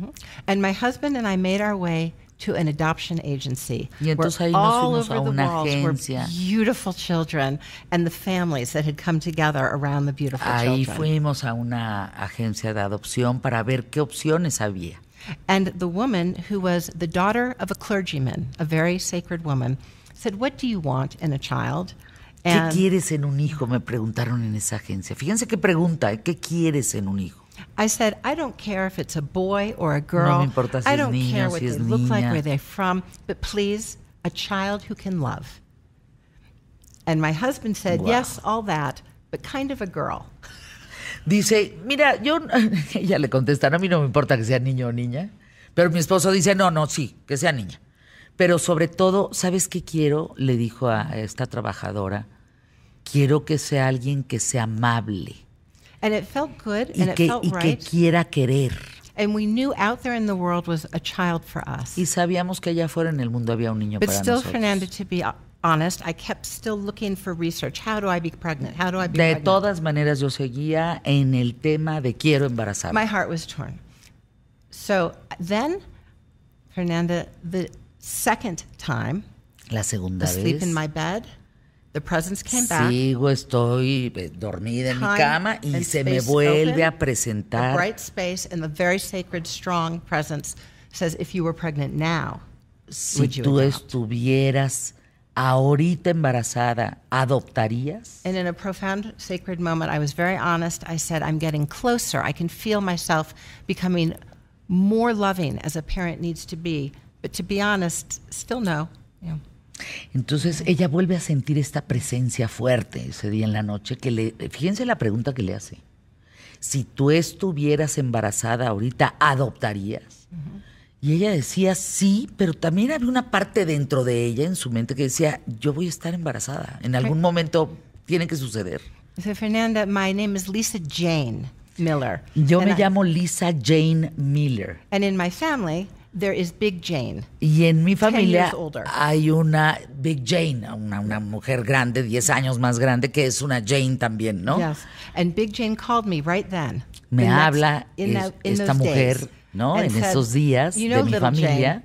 And my husband and I made our way to an adoption agency. Y entonces ahí nos fuimos a una agencia. beautiful children and the families that had come together around the beautiful Ahí children. fuimos a una agencia de adopción para ver qué opciones había. And the woman, who was the daughter of a clergyman, a very sacred woman, said, What do you want in a child? ¿Qué And quieres en un hijo? Me preguntaron en esa agencia. Fíjense qué pregunta, ¿eh? ¿qué quieres en un hijo? I said, I don't care if it's a boy or a girl. importa si I don't niño, care what si they look like, where they're from, but please, a child who can love. And my husband said, Wow. Yes, all that, but kind of a girl. Dice, mira, yo, *laughs* ella le contesta, "No, a mí no me importa que sea niño o niña, pero mi esposo dice, no, no, sí, que sea niña. Pero sobre todo, ¿sabes qué quiero? Le dijo a esta trabajadora, quiero que sea alguien que sea amable And it felt good y and it que, felt y que right. quiera querer. And we knew out there in the world was a child for us. Y sabíamos que allá afuera en el mundo había un niño But para still, nosotros. Fernanda, to be honest, I kept still looking for research. How do I be pregnant? How do I be De pregnant? todas maneras, yo seguía en el tema de quiero embarazar. My heart was torn. So then, Fernanda, the second time, La segunda asleep vez. in my bed, the presence came back. Sigo, estoy eh, dormida en mi cama y and se me vuelve open, a presentar. A bright space and the very sacred, strong presence says, if you were pregnant now, Si would you tú adopt? estuvieras ahorita embarazada, ¿adoptarías? And in a profound sacred moment, I was very honest. I said, I'm getting closer. I can feel myself becoming more loving as a parent needs to be. But to be honest, still no. Yeah. Entonces ella vuelve a sentir esta presencia fuerte ese día en la noche que le, fíjense la pregunta que le hace. Si tú estuvieras embarazada ahorita, ¿adoptarías? Y ella decía sí, pero también había una parte dentro de ella en su mente que decía, yo voy a estar embarazada. En algún momento tiene que suceder. So, Fernanda, my name is Lisa Jane Miller. Yo me I- llamo Lisa Jane Miller. And in my family, there is Big Jane. Y en mi familia hay una Big Jane, una, una mujer grande, 10 años más grande, que es una Jane también, ¿no? Yes. And Big Jane called me right then. Me The habla es- in esta mujer, days, ¿no? En said, esos días "You de know, mi little familia. Jane,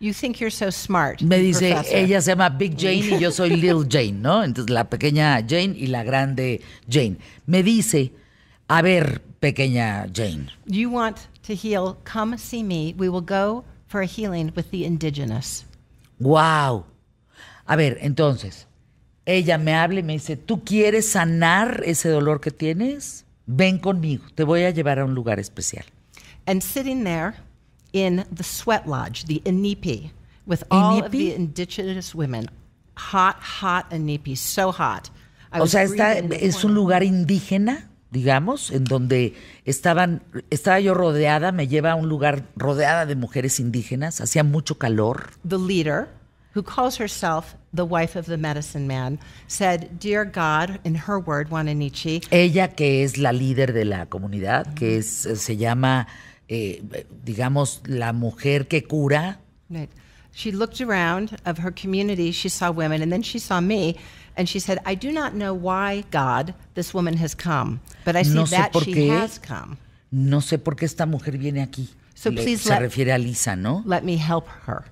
you think you're so smart. Me dice, professor." ella se llama Big Jane y yo soy *laughs* Little Jane, ¿no? Entonces la pequeña Jane y la grande Jane. Me dice, a ver, pequeña Jane, You want to heal, come see me. We will go for a healing with the indigenous. wow. A ver, entonces, ella me habla y me dice, ¿tú quieres sanar ese dolor que tienes? Ven conmigo, te voy a llevar a un lugar especial. And sitting there in the sweat lodge, the Inipi, with all of Inipi? the indigenous women. Hot, hot Inipi, so hot. I O sea, está, es un lugar indígena, digamos, en donde estaban, estaba yo rodeada, me lleva a un lugar rodeada de mujeres indígenas, hacía mucho calor. the leader, who calls herself the wife of the medicine man, said, Dear God, in her word, Wananichi, Ella, que es la líder de la comunidad, que es, se llama, eh, digamos, la mujer que cura, Right. She looked around of her community, she saw women, and then she saw me, and she said, I do not know why, God, this woman has come, but I see No sé that por she qué. has come. no sé por qué esta mujer viene aquí. So Le- please se let- refiere a Lisa, ¿no? Let me help her.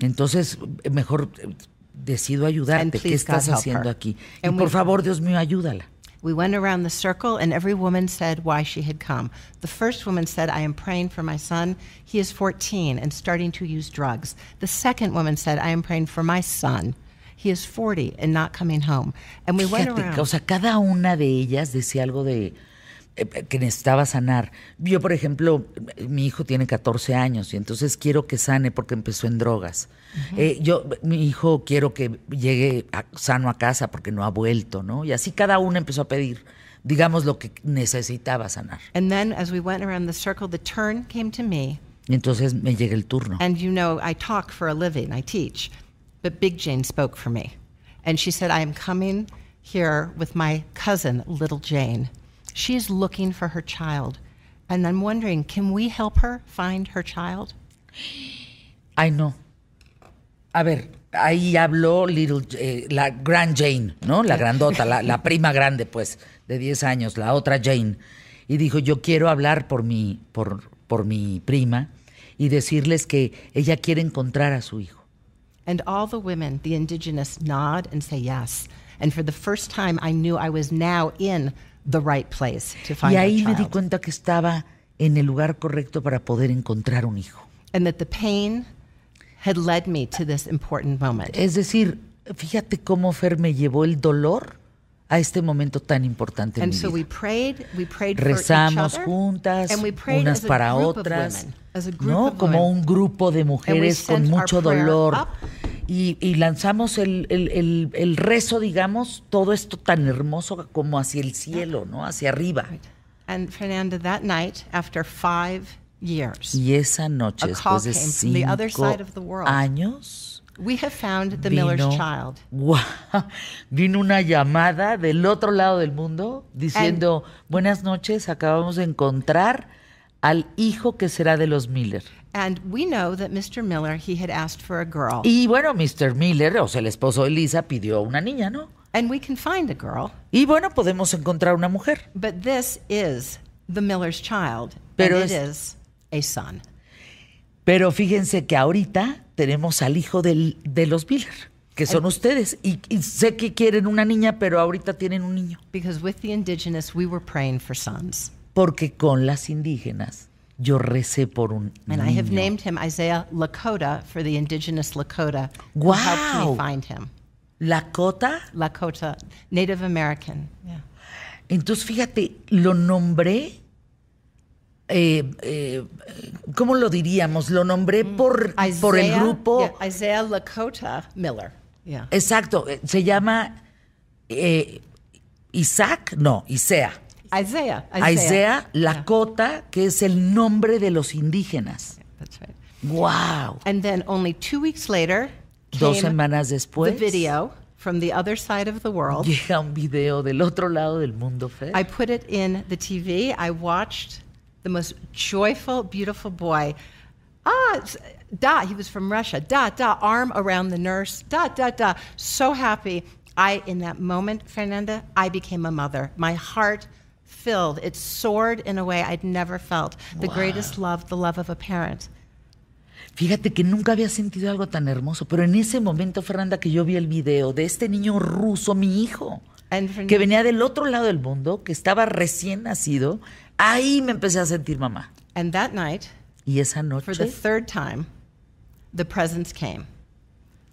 Entonces, eh, mejor eh, decido ayudarte. ¿Qué God estás help haciendo her. aquí? Y And por we- favor, Dios mío, ayúdala. We went around the circle, and every woman said why she had come. The first woman said, I am praying for my son. He is 14 and starting to use drugs. The second woman said, I am praying for my son. He is 40 and not coming home. And we went Fíjate, around. o sea, cada una de ellas decía algo de eh, que necesitaba sanar. Yo, por ejemplo, mi hijo tiene 14 años y entonces quiero que sane porque empezó en drogas. Eh, yo, mi hijo quiero que llegue a- sano a casa porque no ha vuelto, ¿no? Y así cada una empezó a pedir, digamos, lo que necesitaba sanar. And then as we went around the circle, the turn came to me. Y entonces me llega el turno. And you know, I talk for a living, I teach. But Big Jane spoke for me. And she said, I am coming here with my cousin, Little Jane. She is looking for her child. And I'm wondering, can we help her find her child? I know. A ver, ahí habló Little, eh, la Grand Jane, ¿no? La grandota, la, la *laughs* prima grande, pues, de 10 años, la otra Jane. Y dijo, yo quiero hablar por mi, por, por mi prima y decirles que ella quiere encontrar a su hijo. And all the women, the indigenous, nod and say yes. And for the first time, I knew I was now in the right place to find Y ahí me di cuenta que estaba en el lugar correcto para poder encontrar un hijo. And that the pain had led me to this important moment. Es decir, fíjate cómo Fer me llevó el dolor a este momento tan importante en And mi so vida. we prayed, we prayed for rezamos other, juntas, and we prayed unas para otras, women, ¿no? Como un grupo de mujeres con mucho dolor. Y, y lanzamos el, el- el- el rezo, digamos, todo esto tan hermoso como hacia el cielo, ¿no? Hacia arriba. And Fernanda, that night, after five years, Y esa noche, después de cinco side of the world. años, we have found the Miller's vino, child. Guau, *laughs* vino una llamada del otro lado del mundo diciendo, buenas noches, acabamos de encontrar al hijo que será de los Miller. And we know that Mr. Miller, he had asked for a girl. Y bueno, Mr. Miller, o sea, el esposo de Lisa, pidió una niña, ¿no? And we can find a girl, Y bueno, podemos encontrar una mujer. but this is the Miller's child. Pero and it es- is a son. Pero fíjense que ahorita tenemos al hijo del- de los Miller, que son ustedes. Y, y sé que quieren una niña, pero ahorita tienen un niño. Because with the indigenous, we were praying for sons. Porque con las indígenas yo recé por un And I have niño. named him Isaiah Lakota for the indigenous Lakota who helped Wow. me find him. Lakota. Lakota, Native American. Yeah. Entonces, fíjate, lo nombré. Eh, eh, ¿Cómo lo diríamos? Lo nombré por, por el Isaiah- grupo. yeah, Isaiah Lakota Miller. Yeah. Exacto, eh, se llama eh, Isaac, no, Isea. Isaiah. Isaiah Yeah, Lakota, que es el nombre de los indígenas. that's right. ¡Wow! And then only two weeks later, Dos came semanas después, the video from the other side of the world. llega un video del otro lado del mundo, Fer. I put it in the TV. I watched the most joyful, beautiful boy. Ah, da, he was from Russia. Da, da, arm around the nurse. Da, da, da. So happy. I, in that moment, Fernanda, I became a mother. My heart filled. It soared in a way I'd never felt. The greatest love, the love of a parent. Fíjate que nunca había sentido algo tan hermoso, pero en ese momento, Fernanda, que yo vi el video de este niño ruso, mi hijo, que venía del otro lado del mundo, que estaba recién nacido, ahí me empecé a sentir mamá. and that night, Y esa for the noche, third time, the presence came.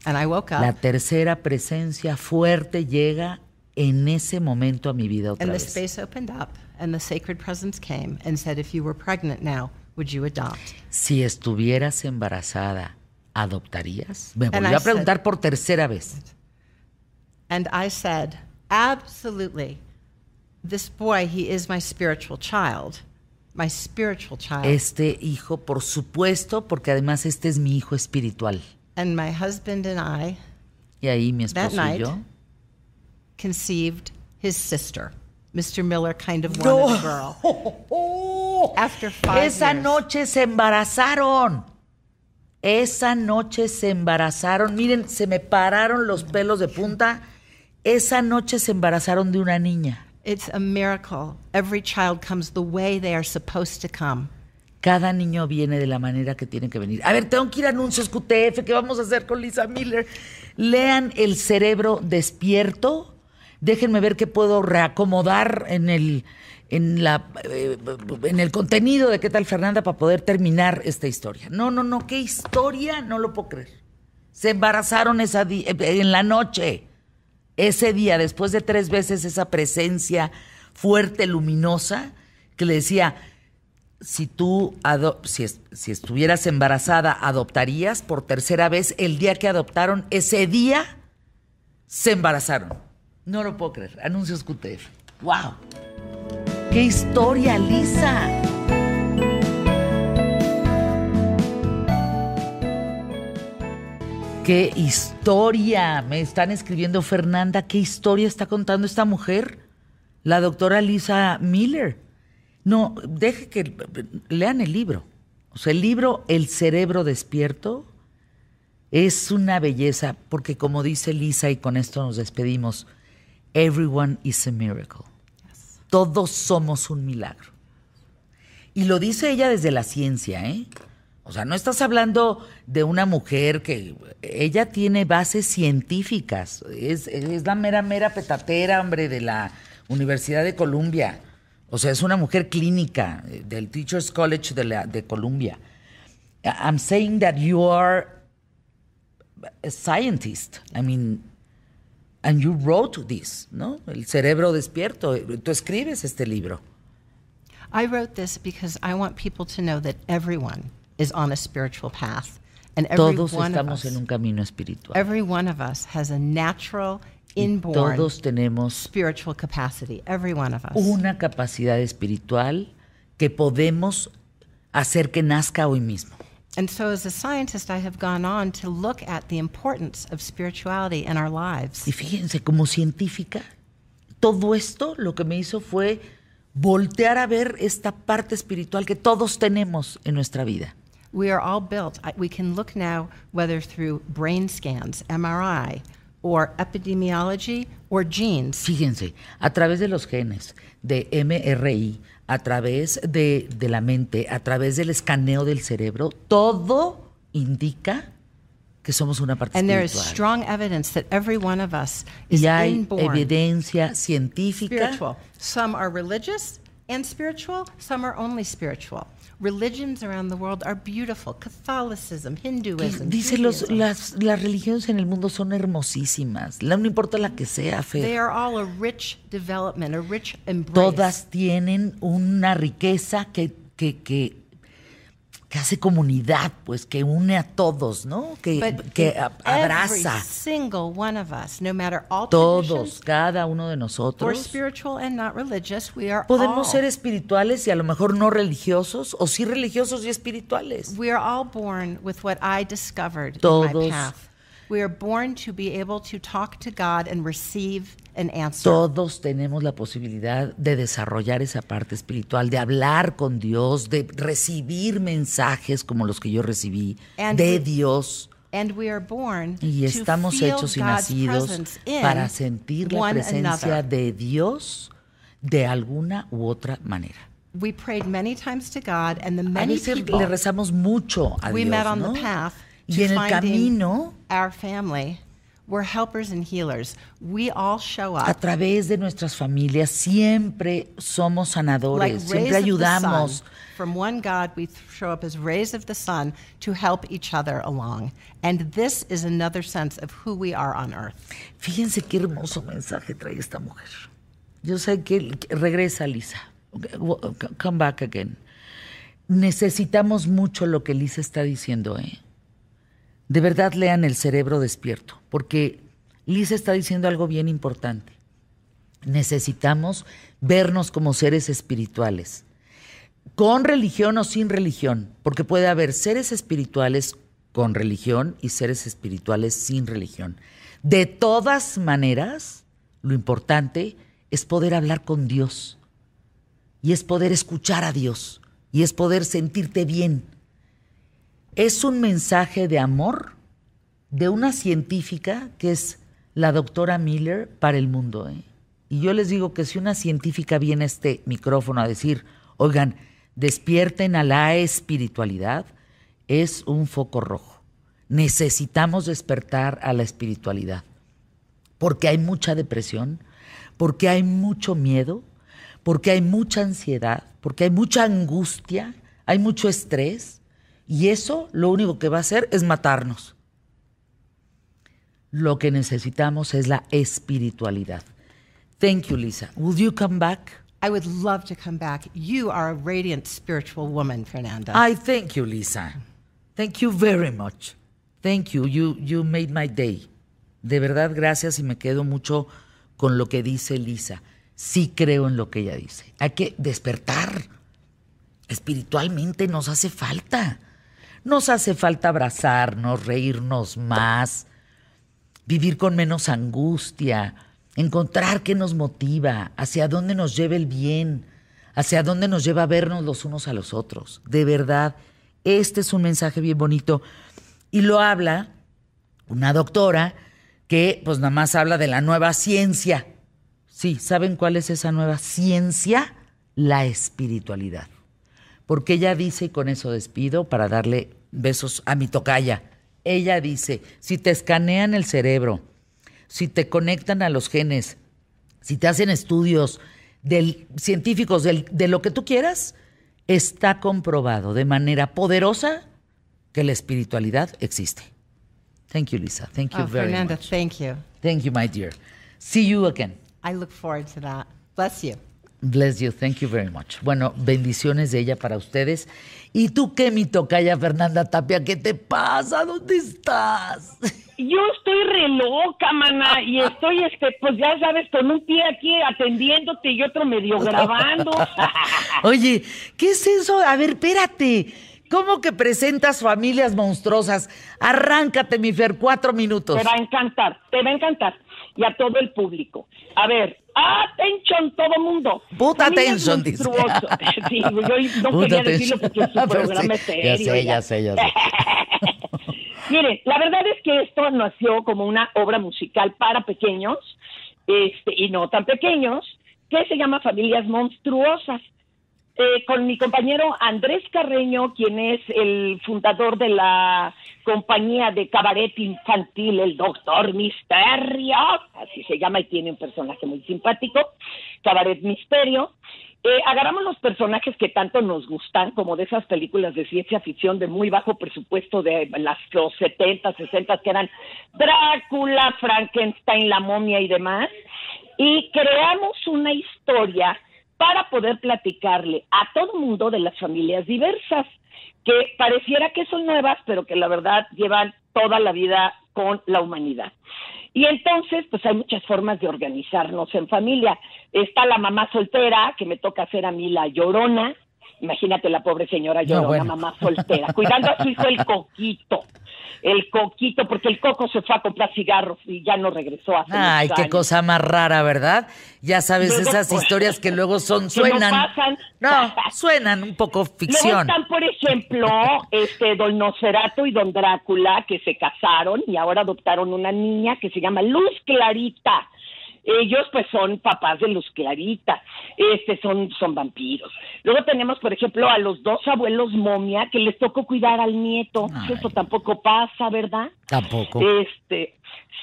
And I woke up. la tercera presencia fuerte llega en ese momento a mi vida otra And the vez. space opened up, and the sacred presence came and said, If you were pregnant now, would you adopt? Si estuvieras embarazada, ¿adoptarías? Me volvió a preguntar por tercera vez. And I said, absolutely. This boy, he is my spiritual child. My spiritual child. Este hijo, por supuesto, porque además este es mi hijo espiritual. and my husband and I Y ahí mi That esposo y night, yo. conceived his sister. Mr. Miller kind of wanted a girl. *laughs* After five Esa years. noche se embarazaron. Esa noche se embarazaron. Miren, se me pararon los pelos de punta. Esa noche se embarazaron de una niña. It's a miracle. Every child comes the way they are supposed to come. Cada niño viene de la manera que tiene que venir. A ver, tengo que ir a anuncios QTF. ¿Qué vamos a hacer con Lisa Miller? Lean El cerebro despierto. Déjenme ver qué puedo reacomodar en el, en, la, eh, en el contenido de qué tal Fernanda para poder terminar esta historia. No, no, no, qué historia, no lo puedo creer. Se embarazaron esa eh, en la noche. Ese día, después de tres veces esa presencia fuerte, luminosa, que le decía, si tú, si, si estuvieras embarazada, adoptarías por tercera vez, el día que adoptaron, ese día se embarazaron. No lo puedo creer. Anuncios QTF. ¡Wow! ¡Qué historia, Lisa! ¡Qué historia! Me están escribiendo Fernanda, ¿qué historia está contando esta mujer? La doctora Lisa Miller. No, deje que lean el libro. O sea, el libro El cerebro despierto es una belleza porque como dice Lisa y con esto nos despedimos, everyone is a miracle. Todos somos un milagro. Y lo dice ella desde la ciencia, ¿eh? O sea, no estás hablando de una mujer que ella tiene bases científicas. Es, la mera, mera petatera, hombre, de la Universidad de Columbia. O sea, es una mujer clínica eh, del Teachers College de, la, de Columbia. I'm saying that you are a scientist. I mean, and you wrote this, ¿no? El cerebro despierto. Tú escribes este libro. I wrote this because I want people to know that everyone is on a spiritual path. And every Todos one of estamos us, en un camino espiritual. every one of us has a natural, inborn todos tenemos spiritual capacity. Every one of us. una capacidad espiritual que podemos hacer que nazca hoy mismo. And so, as a scientist, I have gone on to look at the importance of spirituality in our lives. Y fíjense, como científica, todo esto lo que me hizo fue voltear a ver esta parte espiritual que todos tenemos en nuestra vida. We are all built. I- We can look now, whether through brain scans, MRI, or epidemiology, or genes. Fíjense, a través de los genes, de MRI, a través de, de la mente, a través del escaneo del cerebro, todo indica que somos una parte And there is espiritual. strong evidence that every one of us is Y hay inborn evidencia científica spiritual. Some are religious and spiritual, some are only spiritual. Religions around the world are beautiful. Catholicism, Hinduism, dice los, las, las religiones en el mundo son hermosísimas, no importa la que sea, They Fer. are all a rich development, a rich embrace. Todas tienen una riqueza que, que, que, que hace comunidad, pues, que une a todos, ¿no? Que, But que in abraza Every single one of us, no matter all todos, cada uno de or nosotros. spiritual and not religious, we are Podemos all, ser espirituales y a lo mejor no religiosos, o sí religiosos y espirituales. we are all born with what I discovered in Todos. my path. We are born to be able to talk to God and receive an answer. Todos tenemos la posibilidad de desarrollar esa parte espiritual, de hablar con Dios, de recibir mensajes como los que yo recibí And de we- Dios. And we are born Y to estamos feel hechos y nacidos para sentir la presencia another. de Dios de alguna u otra manera. We prayed many times to God, and the A many veces people le rezamos mucho a we Dios, met on ¿no? the path Y en el camino, our family were helpers and healers. We all show a up través de nuestras familias, siempre somos like sanadores, rays siempre ayudamos. From one God, we show up as rays of the sun to help each other along. And this is another sense of who we are on earth. Fíjense qué hermoso mensaje trae esta mujer. Yo sé que que regresa Lisa. Come back again. necesitamos mucho lo que Lisa está diciendo, ¿eh? De verdad lean el cerebro despierto, porque Lisa está diciendo algo bien importante. Necesitamos vernos como seres espirituales, con religión o sin religión, porque puede haber seres espirituales con religión y seres espirituales sin religión. De todas maneras, lo importante es poder hablar con Dios y es poder escuchar a Dios y es poder sentirte bien. Es un mensaje de amor de una científica que es la doctora Miller para el mundo. ¿eh? Y yo les digo que si una científica viene a este micrófono a decir, oigan, despierten a la espiritualidad, es un foco rojo. Necesitamos despertar a la espiritualidad, porque hay mucha depresión, porque hay mucho miedo, porque hay mucha ansiedad, porque hay mucha angustia, hay mucho estrés, y eso lo único que va a hacer es matarnos. Lo que necesitamos es la espiritualidad. Thank you, Lisa. Will you come back? I would love to come back. You are a radiant spiritual woman, Fernanda. I thank you, Lisa. Thank you very much. Thank you. You you made my day. De verdad, gracias y me quedo mucho con lo que dice Lisa. Sí creo en lo que ella dice. Hay que despertar. Espiritualmente nos hace falta. Nos hace falta abrazarnos, reírnos más, vivir con menos angustia, encontrar qué nos motiva, hacia dónde nos lleva el bien, hacia dónde nos lleva a vernos los unos a los otros. De verdad, este es un mensaje bien bonito. Y lo habla una doctora que pues nada más habla de la nueva ciencia. Sí, ¿saben cuál es esa nueva ciencia? La espiritualidad. Porque ella dice, y con eso despido para darle besos a mi tocaya, ella dice, si te escanean el cerebro, si te conectan a los genes, si te hacen estudios del, científicos del- de lo que tú quieras, está comprobado de manera poderosa que la espiritualidad existe. Thank you, Lisa. Thank you oh, very Fernanda, much. thank you. Thank you, my dear. See you again. I look forward to that. Bless you. Bless you. Thank you very much. Bueno, bendiciones de ella para ustedes. ¿Y tú qué, mi tocaya Fernanda Tapia? ¿Qué te pasa? ¿Dónde estás? Yo estoy re loca, mana, y estoy, este, pues ya sabes, con un pie aquí atendiéndote y otro medio grabando. *laughs* Oye, ¿qué es eso? A ver, espérate. ¿Cómo que presentas familias monstruosas? Arráncate, mi Fer, cuatro minutos. Te va a encantar, te va a encantar. Y a todo el público. A ver, atención todo mundo. Puta atención, dice. *laughs* Sí, yo no Puta quería decirlo porque su *laughs* programa sí, es serio. Ya sé, ya sé, ya *laughs* sé. Miren, la verdad es que esto nació como una obra musical para pequeños, este, y no tan pequeños, que se llama Familias Monstruosas. Eh, con mi compañero Andrés Carreño, quien es el fundador de la compañía de cabaret infantil, el Doctor Misterio, así se llama y tiene un personaje muy simpático, Cabaret Misterio. Eh, agarramos los personajes que tanto nos gustan, como de esas películas de ciencia ficción de muy bajo presupuesto de las, los 70, 60, que eran Drácula, Frankenstein, la momia y demás, y creamos una historia para poder platicarle a todo mundo de las familias diversas, que pareciera que son nuevas, pero que la verdad llevan toda la vida con la humanidad. Y entonces, pues hay muchas formas de organizarnos en familia. Está la mamá soltera, que me toca hacer a mí la llorona. Imagínate la pobre señora No, llorona, bueno. mamá soltera, cuidando a su hijo el coquito. El coquito, porque el coco se fue a comprar cigarros y ya no regresó hace Ay, qué años. cosa más rara, ¿verdad? Ya sabes, Luego, esas pues, historias que luego son, *laughs* no suenan. pasan. No, *laughs* suenan un poco Luego ficción. están, por ejemplo, este Don Nosferatu y Don Drácula, que se casaron y ahora adoptaron una niña que se llama Luz Clarita. Ellos, pues, son papás de Luz Clarita. Este, son, son vampiros. Luego tenemos, por ejemplo, a los dos abuelos momia que les tocó cuidar al nieto. Ay. Eso tampoco pasa, ¿verdad? Tampoco. Este,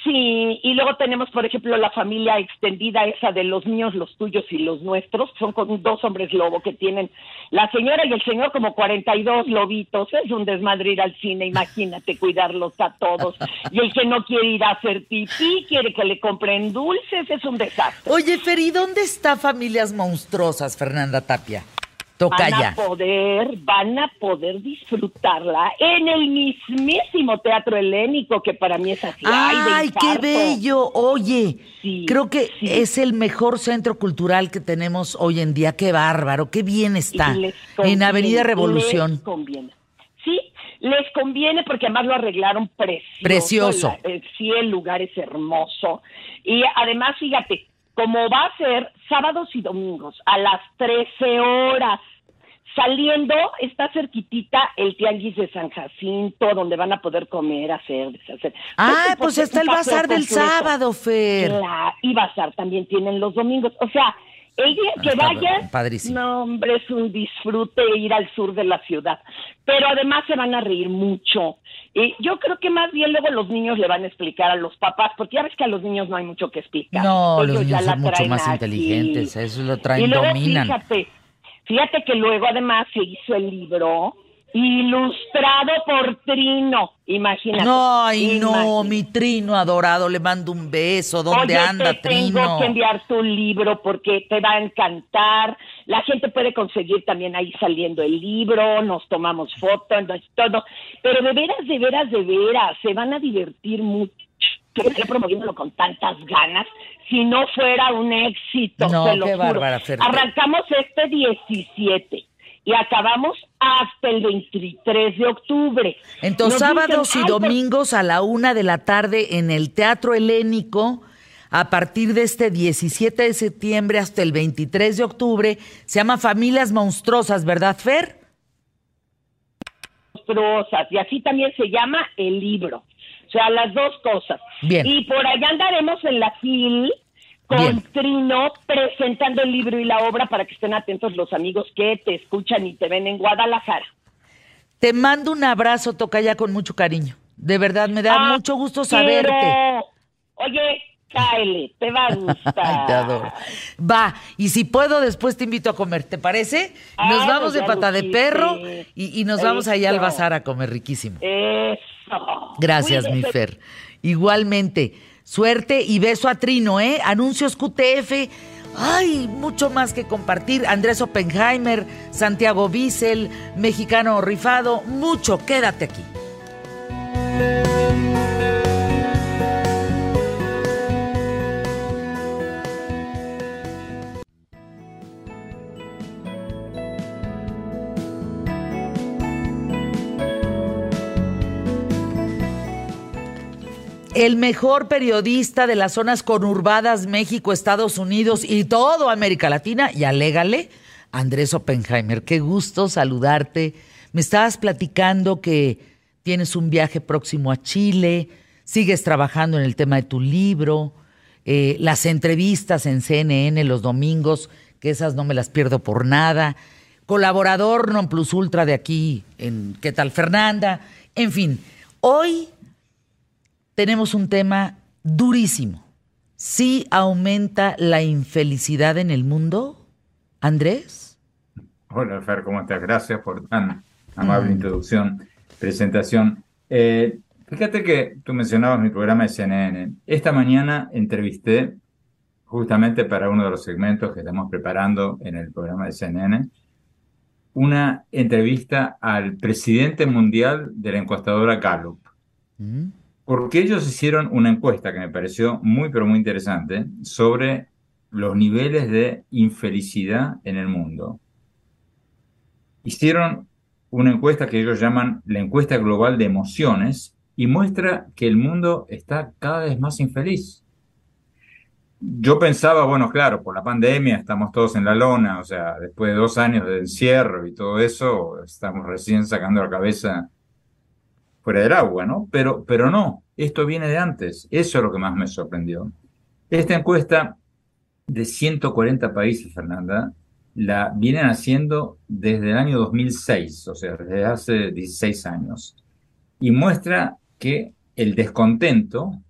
sí, y luego tenemos, por ejemplo, la familia extendida esa de los míos, los tuyos y los nuestros, son con dos hombres lobo que tienen la señora y el señor como 42 lobitos, es un desmadre ir al cine, imagínate cuidarlos a todos, y el que no quiere ir a hacer pipí, quiere que le compren dulces, es un desastre. Oye, Fer, ¿y dónde está Familias Monstruosas, Fernanda Tapia? Tocaya. van a poder, van a poder disfrutarla en el mismísimo Teatro Helénico, que para mí es así. ¡Ay, de qué bello! Oye, Sí, creo que sí. es el mejor centro cultural que tenemos hoy en día. ¡Qué bárbaro! ¡Qué bien está! En Avenida Revolución. Les conviene. Sí, les conviene porque además lo arreglaron precioso. Precioso. La- eh, sí, el lugar es hermoso. Y además, fíjate, como va a ser sábados y domingos a las 13 horas. Saliendo, está cerquitita el Tianguis de San Jacinto, donde van a poder comer, hacer, deshacer. Ah, Porque- pues porque está el bazar del sábado, Fer. Claro, y bazar también tienen los domingos. O sea, el día que está vayan, padrísimo. no, hombre, es un disfrute ir al sur de la ciudad. Pero además se van a reír mucho. Y yo creo que más bien luego los niños le van a explicar a los papás, porque ya ves que a los niños no hay mucho que explicar. No, los Ellos niños la son mucho más inteligentes, eso lo traen, y luego, dominan. Fíjate, fíjate que luego además se hizo el libro ilustrado por Trino, imagínate. Ay, no, mi Trino adorado, le mando un beso. ¿Dónde Oye, anda, te Trino? tengo que enviar tu libro porque te va a encantar. La gente puede conseguir también ahí saliendo el libro, nos tomamos fotos, todo. Pero de veras, de veras, de veras, se van a divertir mucho. Que promoviéndolo con tantas ganas, si no fuera un éxito, No, se lo qué juro. bárbara. Arrancamos este 17 y acabamos hasta el 23 de octubre. Entonces, Nos sábados dicen, y "Ay, pues, domingos a la una de la tarde en el Teatro Helénico, a partir de este 17 de septiembre hasta el 23 de octubre, se llama Familias Monstruosas, ¿verdad, Fer? monstruosas y así también se llama el libro. O sea, las dos cosas. Bien. Y por allá andaremos en la FIL con. Trino presentando el libro y la obra para que estén atentos los amigos que te escuchan y te ven en Guadalajara. Te mando un abrazo, Tocaya, con mucho cariño. De verdad, me da Ah, mucho gusto saberte. Oye, cáele, te va a gustar. *laughs* Ay, te adoro. Va, y si puedo, después te invito a comer, ¿te parece? Nos Ah, vamos pues de pata de perro y, y nos vamos allá al Eso. bazar a comer riquísimo. Eso. Gracias, mi. Fer. Igualmente, suerte y beso a Trino, ¿eh? Anuncios QTF. Ay, mucho más que compartir. Andrés Oppenheimer, Santiago Bissell, Mexicano Rifado, mucho. Quédate aquí. El mejor periodista de las zonas conurbadas México, Estados Unidos y todo América Latina, y alégale, Andrés Oppenheimer. Qué gusto saludarte. Me estabas platicando que tienes un viaje próximo a Chile, sigues trabajando en el tema de tu libro, eh, las entrevistas en CNN los domingos, que esas no me las pierdo por nada. Colaborador non plus ultra de aquí en ¿Qué tal Fernanda? En fin, hoy tenemos un tema durísimo. ¿Sí aumenta la infelicidad en el mundo, Andrés? Hola, Fer, ¿cómo estás? Gracias por tan amable introducción, presentación. Eh, fíjate que tú mencionabas mi programa de CNN. Esta mañana entrevisté, justamente para uno de los segmentos que estamos preparando en el programa de CNN, una entrevista al presidente mundial de la encuestadora Gallup. ¿Mm? Porque ellos hicieron una encuesta que me pareció muy, pero muy interesante sobre los niveles de infelicidad en el mundo. Hicieron una encuesta que ellos llaman la encuesta global de emociones y muestra que el mundo está cada vez más infeliz. Yo pensaba, bueno, claro, por la pandemia estamos todos en la lona, o sea, después de dos años de encierro y todo eso, estamos recién sacando la cabeza fuera del agua, ¿no? Pero, pero no, esto viene de antes. Eso es lo que más me sorprendió. Esta encuesta de 140 países, Fernanda, la vienen haciendo desde el año 2006, o sea, desde hace 16 años, y muestra que el descontento,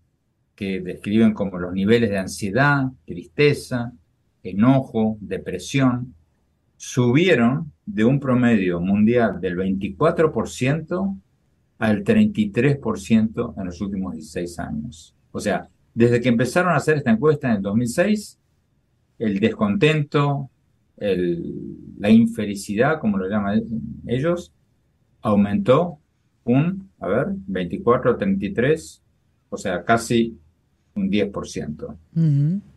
que describen como los niveles de ansiedad, tristeza, enojo, depresión, subieron de un promedio mundial del 24% al 33% en los últimos 16 años. O sea, desde que empezaron a hacer esta encuesta en el 2006, el descontento, la infelicidad, como lo llaman ellos, aumentó un, a ver, 24, 33, o sea, casi un 10%,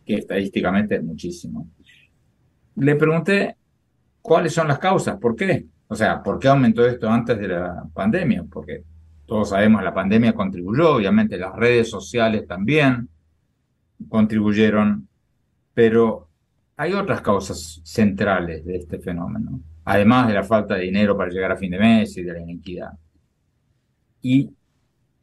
que estadísticamente es muchísimo. Le pregunté cuáles son las causas, ¿por qué? O sea, ¿por qué aumentó esto antes de la pandemia? Porque todos sabemos la pandemia contribuyó, obviamente las redes sociales también contribuyeron, pero hay otras causas centrales de este fenómeno, además de la falta de dinero para llegar a fin de mes y de la inequidad. Y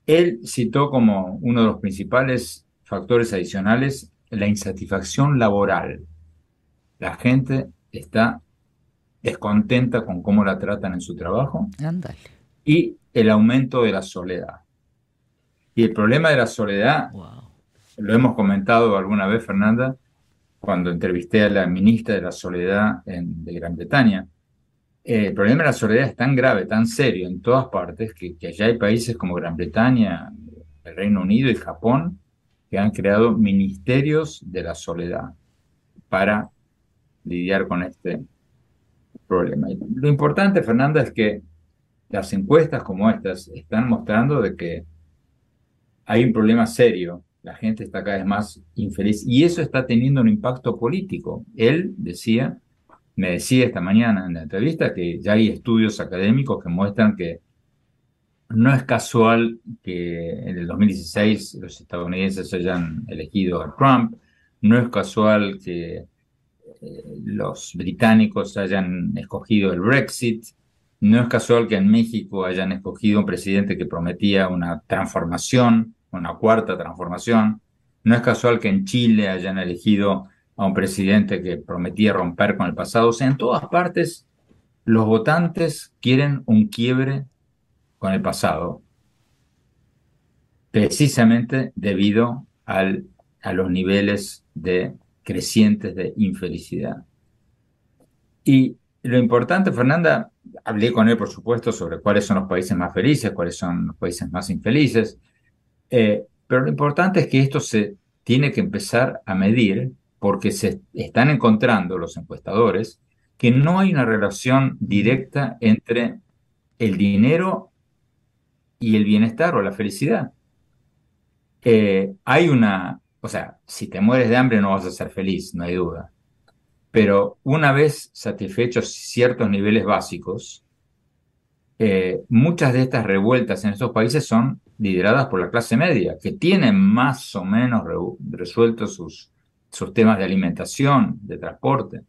él citó como uno de los principales factores adicionales la insatisfacción laboral. La gente está descontenta con cómo la tratan en su trabajo. Ándale. Y el aumento de la soledad. Y el problema de la soledad, lo hemos comentado alguna vez, Fernanda, cuando entrevisté a la ministra de la Soledad de Gran Bretaña. Eh, el problema de la soledad es tan grave, tan serio en todas partes, que, que ya hay países como Gran Bretaña, el Reino Unido y Japón que han creado ministerios de la soledad para lidiar con este problema. lo importante, Fernanda, es que las encuestas como estas están mostrando de que hay un problema serio, la gente está cada vez más infeliz y eso está teniendo un impacto político. Él decía, me decía esta mañana en la entrevista que ya hay estudios académicos que muestran que no es casual que en el 2016 los estadounidenses hayan elegido a Trump, no es casual que eh, los británicos hayan escogido el Brexit, no es casual que en México hayan escogido un presidente que prometía una transformación, una cuarta transformación. No es casual que en Chile hayan elegido a un presidente que prometía romper con el pasado. O sea, en todas partes los votantes quieren un quiebre con el pasado, precisamente debido a los niveles de crecientes de infelicidad. Y lo importante, Fernanda, hablé con él, por supuesto, sobre cuáles son los países más felices, cuáles son los países más infelices, eh, pero lo importante es que esto se tiene que empezar a medir porque se están encontrando los encuestadores que no hay una relación directa entre el dinero y el bienestar o la felicidad. Eh, hay una, o sea, si te mueres de hambre no vas a ser feliz, no hay duda. Pero una vez satisfechos ciertos niveles básicos, eh, muchas de estas revueltas en estos países son lideradas por la clase media, que tienen más o menos resueltos sus, sus temas de alimentación, de transporte.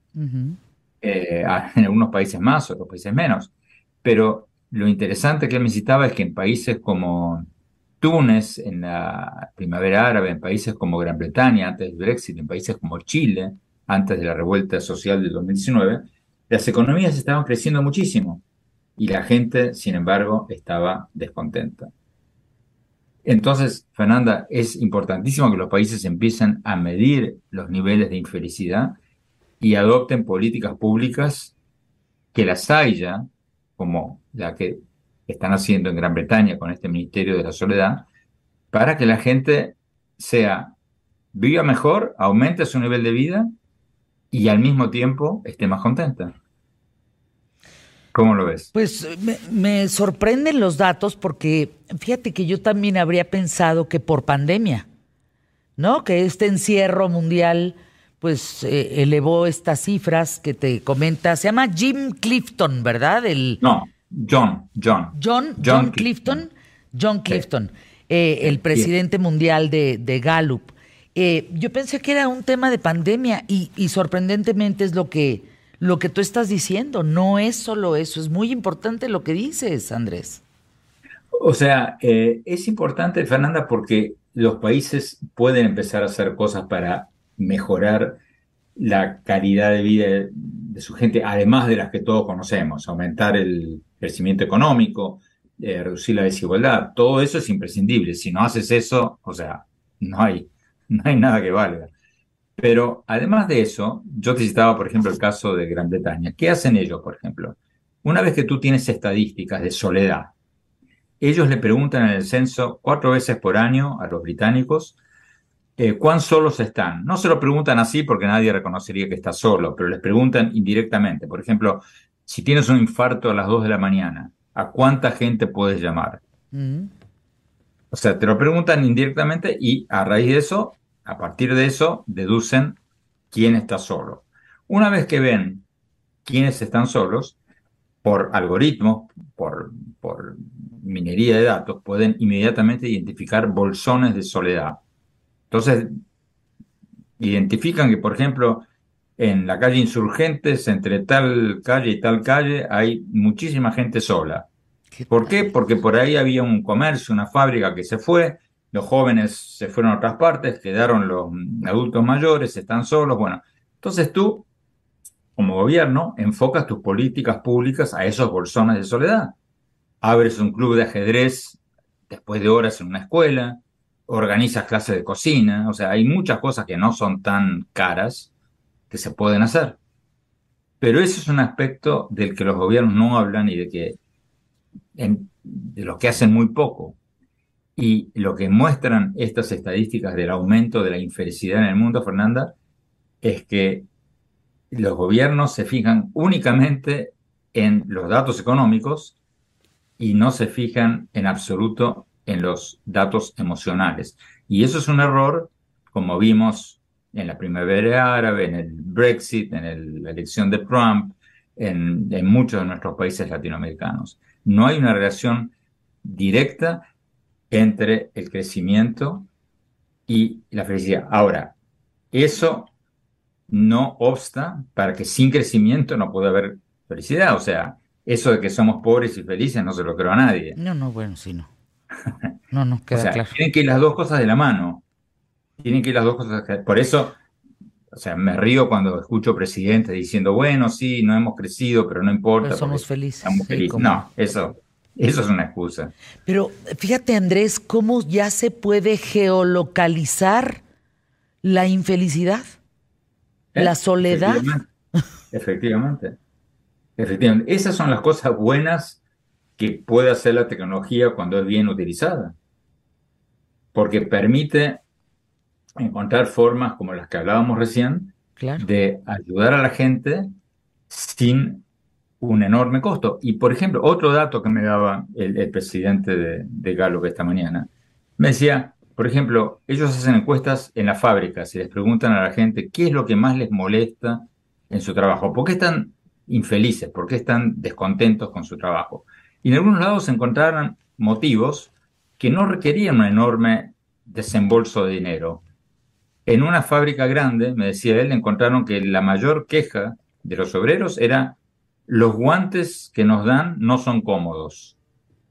Eh, en algunos países más, otros países menos. Pero lo interesante que él me citaba es que en países como Túnez, en la primavera árabe, en países como Gran Bretaña, antes del Brexit, en países como Chile, antes de la revuelta social del 2019, las economías estaban creciendo muchísimo y la gente, sin embargo, estaba descontenta. Entonces, Fernanda, es importantísimo que los países empiecen a medir los niveles de infelicidad y adopten políticas públicas que las haya, como la que están haciendo en Gran Bretaña con este Ministerio de la Soledad, para que la gente sea viva mejor, aumente su nivel de vida y al mismo tiempo esté más contenta. ¿Cómo lo ves? Pues me, sorprenden los datos porque fíjate que yo también habría pensado que por pandemia, ¿no? Que este encierro mundial pues eh, elevó estas cifras que te comenta. Se llama Jim Clifton, ¿verdad? El, no, John, John. John, John, Clifton. John Clifton, eh, el presidente mundial de, de Gallup. Eh, yo pensé que era un tema de pandemia y, sorprendentemente es lo que, lo que tú estás diciendo. No es solo eso, es muy importante lo que dices, Andrés. O sea, eh, es importante, Fernanda, porque los países pueden empezar a hacer cosas para mejorar la calidad de vida de su gente, además de las que todos conocemos, aumentar el crecimiento económico, eh, reducir la desigualdad, todo eso es imprescindible. Si no haces eso, o sea, no hay, *laughs* no hay nada que valga. Pero además de eso, yo te citaba, por ejemplo, el caso de Gran Bretaña. ¿Qué hacen ellos, por ejemplo? Una vez que tú tienes estadísticas de soledad, ellos le preguntan en el censo cuatro veces por año a los británicos eh, ¿cuán solos están? No se lo preguntan así porque nadie reconocería que está solo, pero les preguntan indirectamente. Por ejemplo, si tienes un infarto a las 2 de la mañana, ¿a cuánta gente puedes llamar? Mm. O sea, te lo preguntan indirectamente y a raíz de eso, a partir de eso, deducen quién está solo. Una vez que ven quiénes están solos, por algoritmos, por, por minería de datos, pueden inmediatamente identificar bolsones de soledad. Entonces, identifican que, por ejemplo, en la calle Insurgentes, entre tal calle y tal calle, hay muchísima gente sola. ¿Por qué? Porque por ahí había un comercio, una fábrica que se fue, los jóvenes se fueron a otras partes, quedaron los adultos mayores, están solos. Bueno, entonces tú, como gobierno, enfocas tus políticas públicas a esos bolsones de soledad. Abres un club de ajedrez después de horas en una escuela, organizas clases de cocina, o sea, hay muchas cosas que no son tan caras que se pueden hacer. Pero ese es un aspecto del que los gobiernos no hablan y de que de los que hacen muy poco. Y lo que muestran estas estadísticas del aumento de la infelicidad en el mundo, Fernanda, es que los gobiernos se fijan únicamente en los datos económicos y no se fijan en absoluto en los datos emocionales. Y eso es un error, como vimos en la primavera árabe, en el Brexit, en la elección de Trump, en, muchos de nuestros países latinoamericanos. No hay una relación directa entre el crecimiento y la felicidad. Ahora, eso no obsta para que sin crecimiento no pueda haber felicidad. O sea, eso de que somos pobres y felices no se lo creo a nadie. No, no, bueno, sí, no. *laughs* No, no, queda o sea, claro. Tienen que ir las dos cosas de la mano. Tienen que ir las dos cosas. Por eso, o sea, me río cuando escucho presidentes diciendo, bueno, sí, no hemos crecido, pero no importa. Pero somos felices. estamos Sí, felices. como- No, eso, eso es una excusa. Pero fíjate, Andrés, cómo ya se puede geolocalizar la infelicidad, ¿Eh? la soledad. Efectivamente. Efectivamente. Efectivamente. Esas son las cosas buenas que puede hacer la tecnología cuando es bien utilizada. Porque permite encontrar formas como las que hablábamos recién Claro. de ayudar a la gente sin un enorme costo. Y, por ejemplo, otro dato que me daba el, presidente de, de Gallup esta mañana, me decía, por ejemplo, ellos hacen encuestas en las fábricas y les preguntan a la gente qué es lo que más les molesta en su trabajo, por qué están infelices, por qué están descontentos con su trabajo. Y en algunos lados se encontraron motivos que no requerían un enorme desembolso de dinero. En una fábrica grande, me decía él, encontraron que la mayor queja de los obreros era los guantes que nos dan no son cómodos.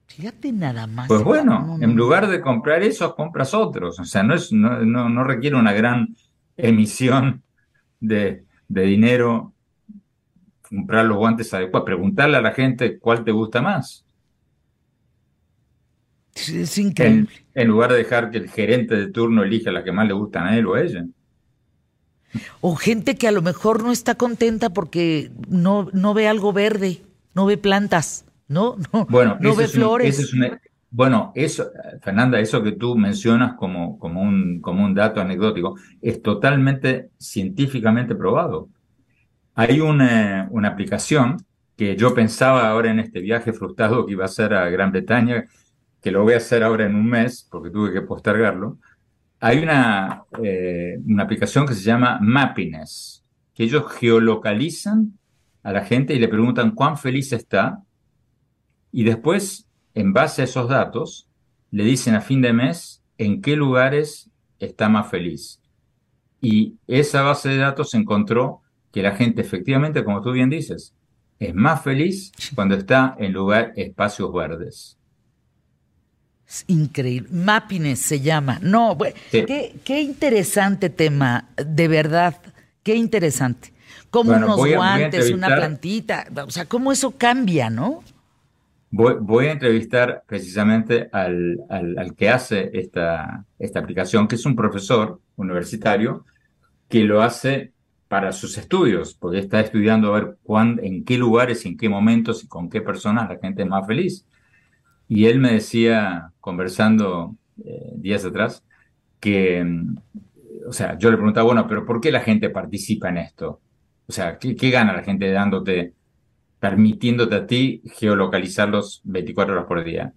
Fíjate nada más. Pues bueno, No, no, en lugar de comprar esos, compras otros. O sea, no, es, no, no, no requiere una gran emisión de, de dinero comprar los guantes adecuados. Preguntarle a la gente cuál te gusta más. Es- En, increíble. en lugar de dejar que el gerente de turno elija la que más le gustan a él o a ella. O gente que a lo mejor no está contenta porque no, no ve algo verde, no ve plantas, ¿no? *laughs* No, Bueno, no ve es flores. es bueno, eso, Fernanda, eso que tú mencionas como, como, un, como un dato anecdótico es totalmente científicamente probado. Hay una, una aplicación que yo pensaba ahora en este viaje frustrado que iba a hacer a Gran Bretaña, que lo voy a hacer ahora en un mes porque tuve que postergarlo. Hay una, eh, una aplicación que se llama Mappiness, que ellos geolocalizan a la gente y le preguntan cuán feliz está y después, en base a esos datos, le dicen a fin de mes en qué lugares está más feliz. Y esa base de datos encontró que la gente efectivamente, como tú bien dices, es más feliz cuando está en lugar espacios verdes. Es increíble. Mappiness se llama. No, bueno, Sí. qué, qué interesante tema, de verdad, qué interesante. Como Bueno, unos voy a- voy a guantes, una plantita, o sea, cómo eso cambia, ¿no? Voy, voy a entrevistar precisamente al, al- al que hace esta, esta aplicación, que es un profesor universitario que lo hace para sus estudios, porque está estudiando a ver cuán, en qué lugares, en qué momentos y con qué personas la gente es más feliz. Y él me decía, conversando eh, días atrás, que mm, o sea, yo le preguntaba, bueno, pero ¿por qué la gente participa en esto? O sea, ¿qué, qué gana la gente dándote, permitiéndote a ti geolocalizarlos 24 horas por día?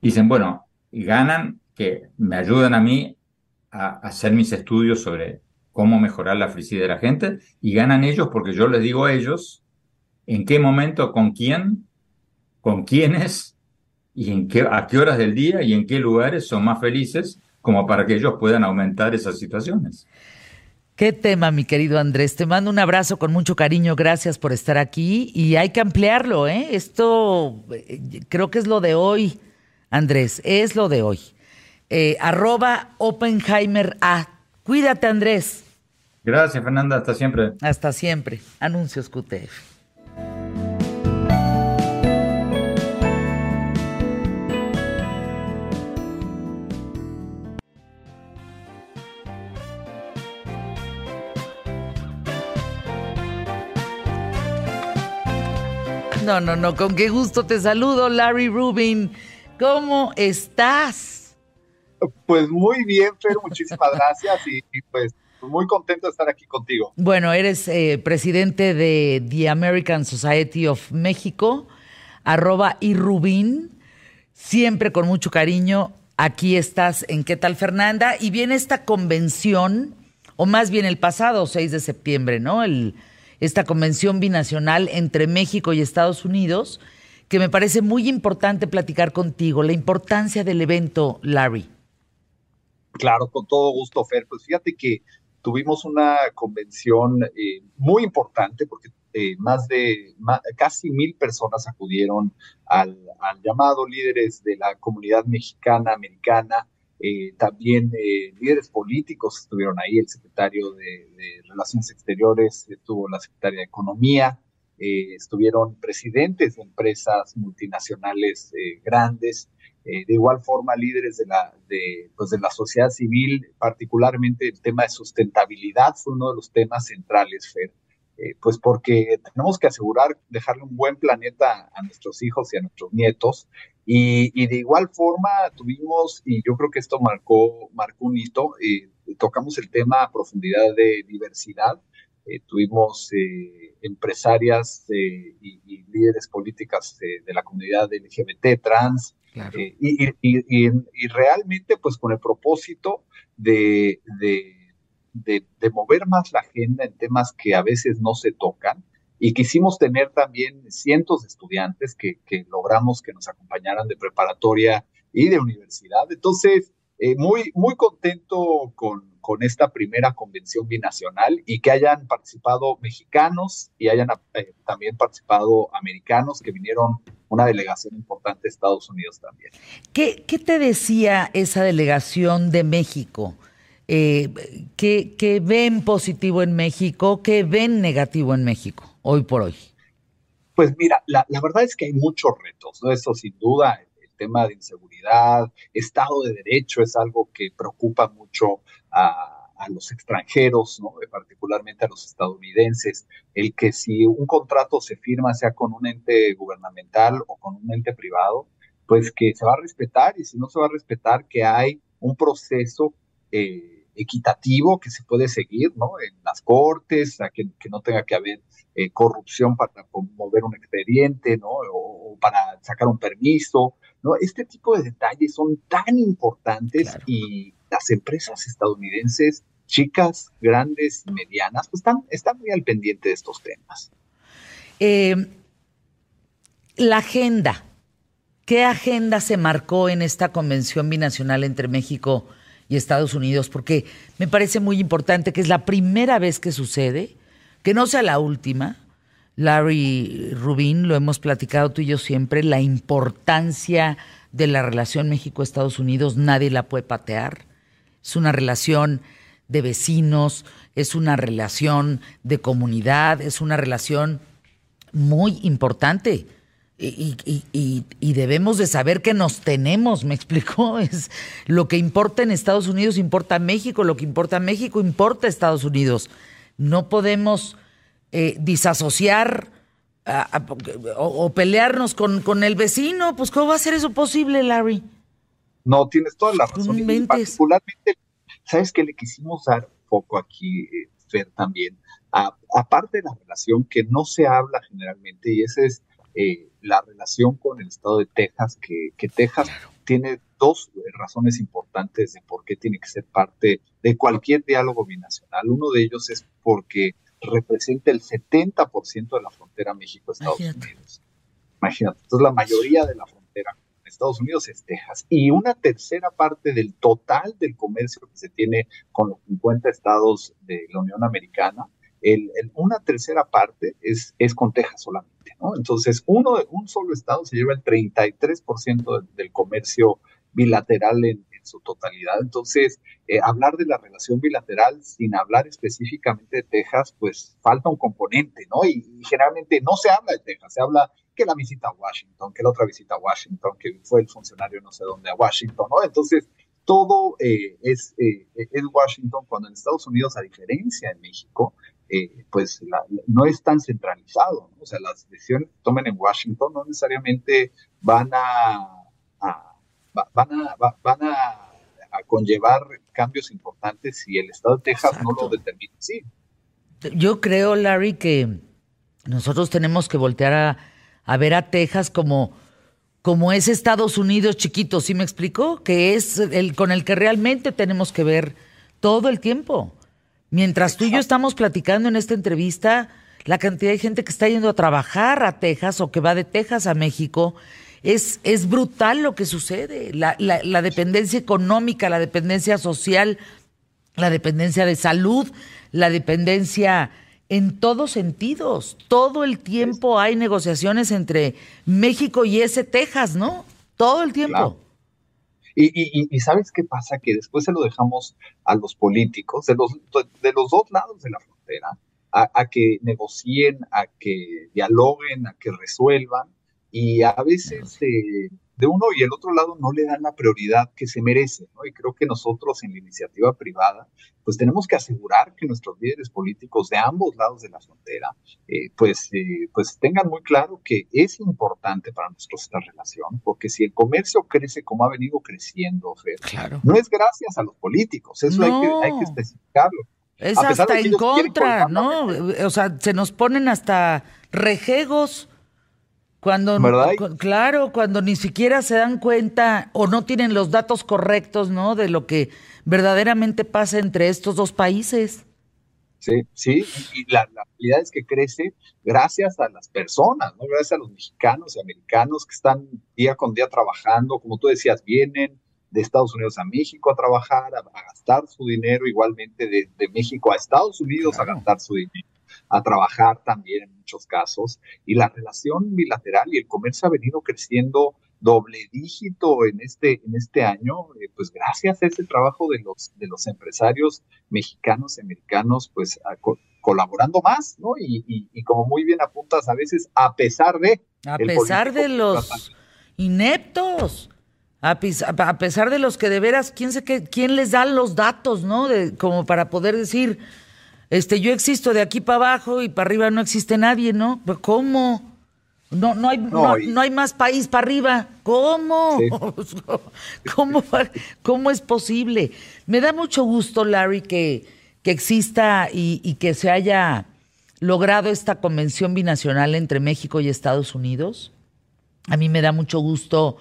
Dicen, bueno, ganan que me ayudan a mí a hacer mis estudios sobre cómo mejorar la felicidad de la gente y ganan ellos porque yo les digo a ellos en qué momento, con quién, con quiénes y en qué, a qué horas del día y en qué lugares son más felices como para que ellos puedan aumentar esas situaciones. Qué tema, mi querido Andrés. Te mando un abrazo con mucho cariño. Gracias por estar aquí. Y hay que ampliarlo, ¿eh? Esto eh, creo que es lo de hoy, Andrés. Es lo de hoy. Eh, arroba Oppenheimer A. Cuídate, Andrés. Gracias, Fernanda. Hasta siempre. Hasta siempre. Anuncios QTF. No, no, no, con qué gusto te saludo, Larry Rubin. ¿Cómo estás? Pues muy bien, Fer, muchísimas gracias y, pues muy contento de estar aquí contigo. Bueno, eres eh, presidente de The American Society of México, arroba y Rubin, siempre con mucho cariño. Aquí estás en ¿Qué tal Fernanda? Y viene esta convención, o más bien el pasado 6 de septiembre, ¿no? El esta convención binacional entre México y Estados Unidos, que me parece muy importante platicar contigo, la importancia del evento, Larry. Claro, con todo gusto, Fer. Pues fíjate que tuvimos una convención eh, muy importante porque eh, más de casi mil personas acudieron al, llamado líderes de la comunidad mexicana americana eh, también eh, líderes políticos estuvieron ahí, el secretario de, Relaciones Exteriores, estuvo la secretaria de Economía, eh, estuvieron presidentes de empresas multinacionales grandes, de igual forma líderes de la, de, pues de la sociedad civil, particularmente el tema de sustentabilidad fue uno de los temas centrales, Fer. Pues porque tenemos que asegurar dejarle un buen planeta a nuestros hijos y a nuestros nietos. Y, de igual forma tuvimos, y yo creo que esto marcó, marcó un hito, eh, tocamos el tema a profundidad de diversidad, eh, tuvimos eh, empresarias y, líderes políticas de la comunidad LGBT, trans, y, y, realmente pues con el propósito de, de, de mover más la agenda en temas que a veces no se tocan, y quisimos tener también cientos de estudiantes que, logramos que nos acompañaran de preparatoria y de universidad. Entonces, eh, muy, muy contento con, con, esta primera convención binacional y que hayan participado mexicanos y hayan eh, también participado americanos que vinieron una delegación importante de Estados Unidos también. ¿Qué, qué te decía esa delegación de México? Eh, ¿qué, ¿Qué ven positivo en México? ¿Qué ven negativo en México? hoy por hoy? Pues mira, la, verdad es que hay muchos retos, ¿no? Eso sin duda, el, tema de inseguridad, Estado de Derecho es algo que preocupa mucho a, los extranjeros, ¿no? particularmente a los estadounidenses, el que si un contrato se firma sea con un ente gubernamental o con un ente privado, pues que se va a respetar y si no se va a respetar que hay un proceso eh, equitativo que se puede seguir ¿no? en las cortes, a que, que no tenga que haber eh, corrupción para mover un expediente, ¿no? O, para sacar un permiso, ¿no? Este tipo de detalles son tan importantes y las empresas estadounidenses, chicas, grandes y medianas, pues están, están muy al pendiente de estos temas. Eh, la agenda. ¿Qué agenda se marcó en esta convención binacional entre México y Estados Unidos? Porque me parece muy importante que es la primera vez que sucede que no sea la última. Larry Rubin, lo hemos platicado tú y yo siempre, la importancia de la relación México-Estados Unidos, nadie la puede patear. Es una relación de vecinos, es una relación de comunidad, es una relación muy importante. Y, y, debemos de saber que nos tenemos, me explicó, *laughs* es lo que importa en Estados Unidos importa a México, lo que importa a México importa a Estados Unidos no podemos eh, disasociar o, pelearnos con, con, el vecino. Pues, ¿cómo va a ser eso posible, Larry? No, tienes toda la razón. particularmente, ¿sabes qué le quisimos dar foco aquí, eh, Fer, también. aparte de la relación que no se habla generalmente, y esa es eh, la relación con el estado de Texas, que, que Texas tiene dos razones importantes de por qué tiene que ser parte de cualquier diálogo binacional. Uno de ellos es porque representa el 70% de la frontera México-Estados Unidos. Imagínate, entonces la mayoría de la frontera con Estados Unidos es Texas. Y una tercera parte del total del comercio que se tiene con los 50 estados de la Unión Americana, el, una tercera parte es, es con Texas solamente, ¿no? Entonces, uno, un solo estado se lleva el 33% del, del comercio bilateral en, su totalidad. Entonces, eh, hablar de la relación bilateral sin hablar específicamente de Texas, pues falta un componente, ¿no? Y, generalmente no se habla de Texas, se habla que la visita a Washington, que la otra visita a Washington, que fue el funcionario no sé dónde a Washington, ¿no? Entonces, todo eh, es, eh, es Washington cuando en Estados Unidos, a diferencia de México, pues no es tan centralizado, ¿no? O sea, las decisiones que tomen en Washington no necesariamente van a van a, van a, conllevar cambios importantes si el Estado de Texas no lo determina así. Yo creo, Larry, que nosotros tenemos que voltear a, ver a Texas como, como es Estados Unidos chiquito, ¿sí me explicó? Que es el con el que realmente tenemos que ver todo el tiempo. Mientras tú y yo estamos platicando en esta entrevista, la cantidad de gente que está yendo a trabajar a Texas o que va de Texas a México es, es brutal lo que sucede. La, la, dependencia económica, la dependencia social, la dependencia de salud, la dependencia en todos sentidos. Todo el tiempo hay negociaciones entre México y ese Texas, ¿no? Todo el tiempo. Y, y, y, sabes qué pasa? Que después se lo dejamos a los políticos de los, de los dos lados de la frontera, a, a que negocien, a que dialoguen, a que resuelvan, y a veces eh, de uno y el otro lado no le dan la prioridad que se merece, ¿no? Y creo que nosotros en la iniciativa privada, pues tenemos que asegurar que nuestros líderes políticos de ambos lados de la frontera, eh, pues, eh, pues tengan muy claro que es importante para nosotros esta relación, porque si el comercio crece como ha venido creciendo, no es gracias a los políticicos, eso hay, que, hay que especificarlo. Es hasta en contra, ¿no? O sea, se nos ponen hasta rejegos cuando, claro, cuando ni siquiera se dan cuenta o no tienen los datos correctos, ¿no? De lo que verdaderamente pasa entre estos dos países. Sí, sí, y la, realidad es que crece gracias a las personas, ¿no? Gracias a los mexicanos y americanos que están día con día trabajando, como tú decías, vienen de Estados Unidos a México a trabajar, a, gastar su dinero, igualmente de, México a Estados Unidos a gastar su dinero a trabajar también en muchos casos. Y la relación bilateral y el comercio ha venido creciendo doble dígito en este, en este año, eh, pues gracias a ese trabajo de los, de los empresarios mexicanos y americanos, pues colaborando más, ¿no? Y, y, como muy bien apuntas, a veces a pesar de... A pesar de los ineptos. A, pesar de los que de veras, ¿quién, sé qué, quién les da los datos, ¿no? De, como para poder decir, este, yo existo de aquí para abajo y para arriba no existe nadie, ¿no? ¿Cómo? No, no, hay, no, hay más país para arriba. ¿Cómo? *laughs* ¿Cómo? ¿Cómo es posible? Me da mucho gusto, Larry, que, que exista y, que se haya logrado esta convención binacional entre México y Estados Unidos. A mí me da mucho gusto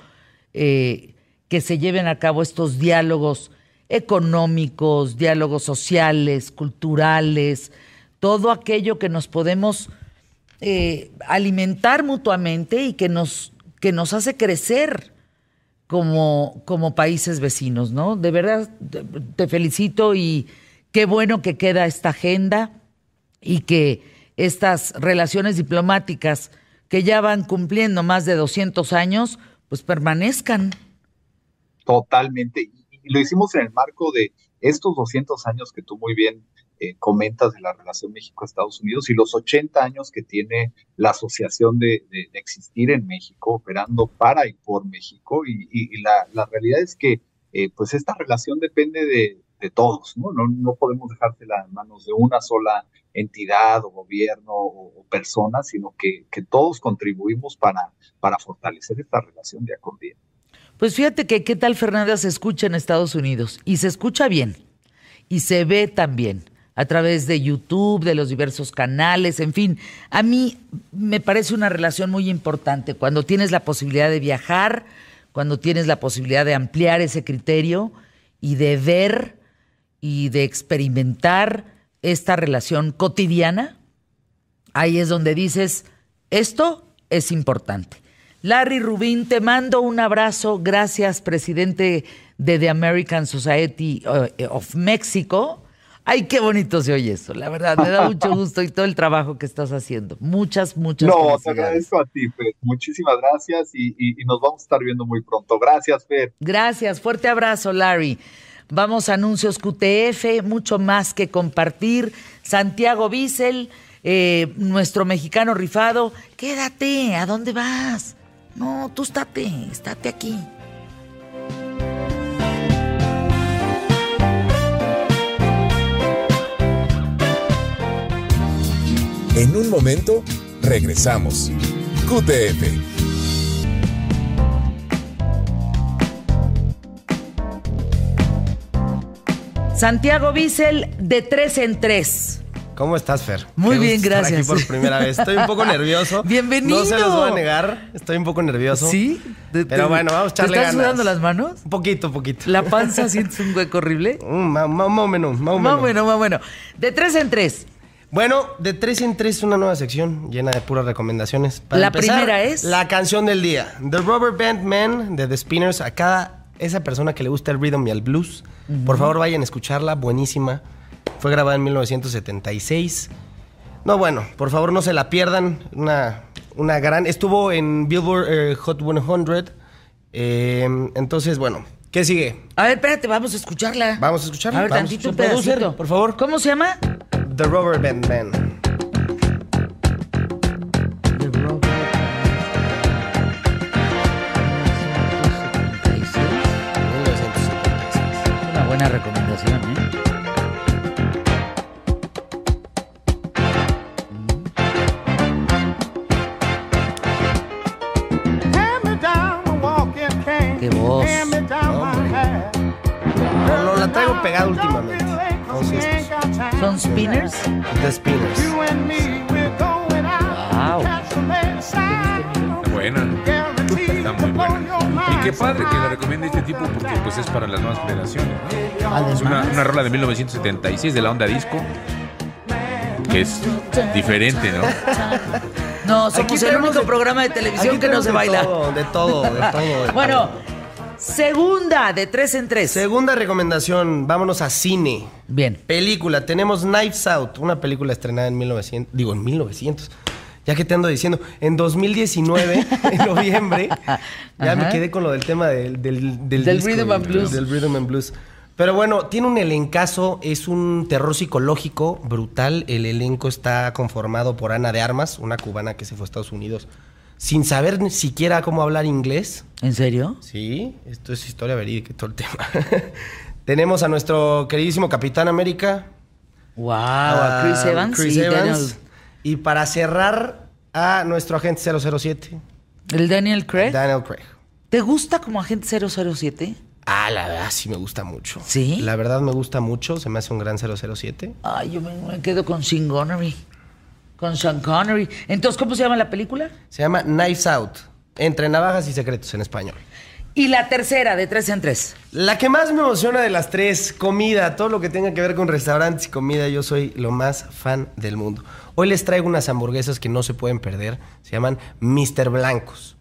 eh, que se lleven a cabo estos diálogos económicos, diálogos sociales, culturales, todo aquello que nos podemos eh, alimentar mutuamente y que nos, que nos hace crecer como, como países vecinos, ¿no? De verdad te felicito y qué bueno que queda esta agenda y que estas relaciones diplomáticas que ya van cumpliendo más de 200 años, pues permanezcan. Totalmente y lo hicimos en el marco de estos 200 años que tú muy bien eh, comentas de la relación México-Estados Unidos y los 80 años que tiene la asociación de, existir en México, operando para y por México. Y, la, realidad es que eh, pues esta relación depende de, todos, ¿no? ¿no? No podemos dejársela en manos de una sola entidad o gobierno o, persona, sino que, todos contribuimos para, para fortalecer esta relación de acordía. Pues fíjate que qué tal Fernanda se escucha en Estados Unidos y se escucha bien. y se ve también a través de YouTube, de los diversos canales, en fin. A mí me parece una relación muy importante cuando tienes la posibilidad de viajar, cuando tienes la posibilidad de ampliar ese criterio y de ver y de experimentar esta relación cotidiana. Ahí es donde dices, esto es importante. Larry Rubin, te mando un abrazo. Gracias, presidente de The American Society uh, of Mexico. Ay, qué bonito se oye eso. La verdad, me da mucho *laughs* gusto y todo el trabajo que estás haciendo. Muchas, muchas No, te agradezco a ti, Fer. Muchísimas gracias y, y- y nos vamos a estar viendo muy pronto. Gracias, Fer. Gracias, fuerte abrazo, Larry. Vamos a anuncios QTF, mucho más que compartir. Santiago Bissell, eh, nuestro mexicano rifado. Quédate, ¿a dónde vas? No, tú estate, estate aquí. En un momento, regresamos. QTF. Santiago Bissell, de tres en tres. ¿Cómo estás, Fer? Muy Qué bien, gusto estar gracias. Aquí por primera vez. Estoy un poco *laughs* nervioso. Bienvenido. No se los voy a negar. Estoy un poco nervioso. ¿Sí? Te- Pero te- bueno, vamos a ¿Te echarle están ganas. sudando las manos? Un poquito, poquito. ¿La panza *laughs* sientes un hueco horrible? Mm, Más o menos, más o Más menos. bueno, más bueno. De tres en tres. Bueno, de tres en tres una nueva sección llena de puras recomendaciones. La primera es- La canción del día. The Rubber Band Man de The Spinners. A cada esa persona que le gusta el rhythm y el blues, por favor vayan a escucharla. Buenísima. Fue grabada en 1976. No, bueno, por favor no se la pierdan. Una, una gran... Estuvo en Billboard eh, Hot 100. Eh, entonces, bueno, ¿qué sigue? A ver, espérate, vamos a escucharla. Vamos a escucharla. A ver, Vamos. tantito por favor. ¿Cómo se llama? The Rubber Band Man. Una buena recomendación, No, no, la traigo pegada últimamente. Entonces, pues, ¿Son spinners? The Spinners. Wow. Buena. Está muy buena. Y qué padre que la recomiende este tipo porque pues es para las nuevas generaciones. ¿no? Es una, una rola de 1976 de la onda disco que es diferente, ¿no? No, somos Aquí el único de- programa de televisión que no se de baila. todo, de todo, de *laughs* todo. de Bueno, todo. Segunda de tres en tres. Segunda recomendación, vámonos a cine. Bien. Película, tenemos Knives Out, una película estrenada en 1900, digo en 1900. Ya que te ando diciendo, en 2019, *laughs* en noviembre, ya me quedé con lo del tema del, del, del, Del disco, rhythm and blues. Del rhythm and blues. Pero bueno, tiene un elencazo, es un terror psicológico brutal. El elenco está conformado por Ana de Armas, una cubana que se fue a Estados Unidos sin saber ni siquiera cómo hablar inglés. ¿En serio? Sí, esto es historia verídica todo el tema. *laughs* Tenemos a nuestro queridísimo Capitán América. Wow, a Chris a Evans. Chris Evans. Daniel- Y para cerrar, a nuestro agente 007, el Daniel Craig. Daniel Craig. ¿Te gusta como agente 007? Ah, la verdad sí me gusta mucho. ¿Sí? La verdad me gusta mucho, se me hace un gran 007. Ay, yo me, me quedo con Sean Connery. Con Sean Connery. Entonces, ¿cómo se llama la película? Se llama Knives Out, entre navajas y secretos en español. Y la tercera, de tres en tres. La que más me emociona de las tres, comida, todo lo que tenga que ver con restaurantes y comida, yo soy lo más fan del mundo. Hoy les traigo unas hamburguesas que no se pueden perder, se llaman Mr. Blancos.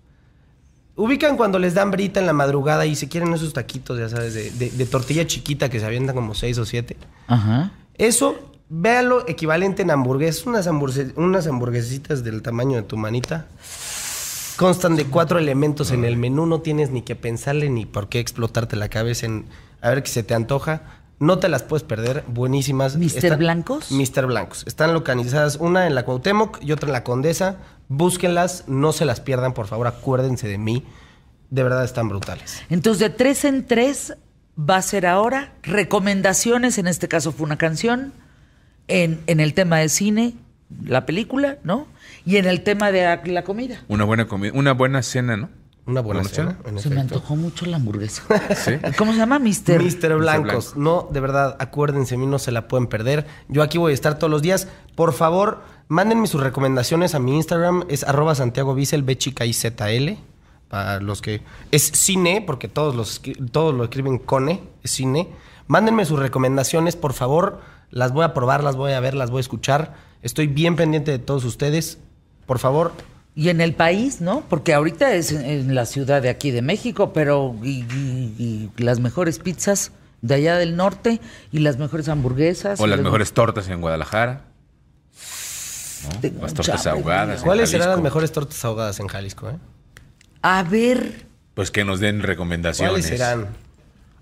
Ubican cuando les dan brita en la madrugada y se quieren esos taquitos, ya sabes, de, de- de tortilla chiquita que se avientan como seis o siete. Ajá. Eso, véanlo equivalente en hamburguesas, unas, hamburgues- unas hamburguesitas del tamaño de tu manita. Constan de cuatro elementos en el menú, no tienes ni que pensarle ni por qué explotarte la cabeza en a ver qué se te antoja. No te las puedes perder, buenísimas. ¿Mister Blancos? Mister Blancos. Están localizadas una en la Cuauhtémoc y otra en la Condesa. Búsquenlas, no se las pierdan, por favor, acuérdense de mí. De verdad están brutales. Entonces, de tres en tres va a ser ahora recomendaciones, en este caso fue una canción, en, en el tema de cine, la película, ¿no? Y en el tema de la, comida. Una buena comida, una buena cena, ¿no? Una buena ¿Buena cena. cena? en Se me antojó mucho la hamburguesa. *laughs* Sí. ¿Cómo se llama? Mister. Mister Blancos. Blanco. No, de verdad, acuérdense, a mí no se la pueden perder. Yo aquí voy a estar todos los días. Por favor, mándenme sus recomendaciones a mi Instagram. Es arroba Santiago Bissell, B chica y ZL. Para los que... Es cine, porque todos, los, todos lo escriben cone, es cine. Mándenme sus recomendaciones, por favor. Las voy a probar, las voy a ver, las voy a escuchar. Estoy bien pendiente de todos ustedes. Por favor, Y en el país, ¿no? Porque ahorita es en, la ciudad de aquí de México, pero y, y- y las mejores pizzas de allá del norte y las mejores hamburguesas. O las mejores tortas en Guadalajara. Las tortas ahogadas. ¿cuáles serán las mejores tortas ahogadas en Jalisco? eh? A ver, Pues que nos den recomendaciones. ¿Cuáles serán?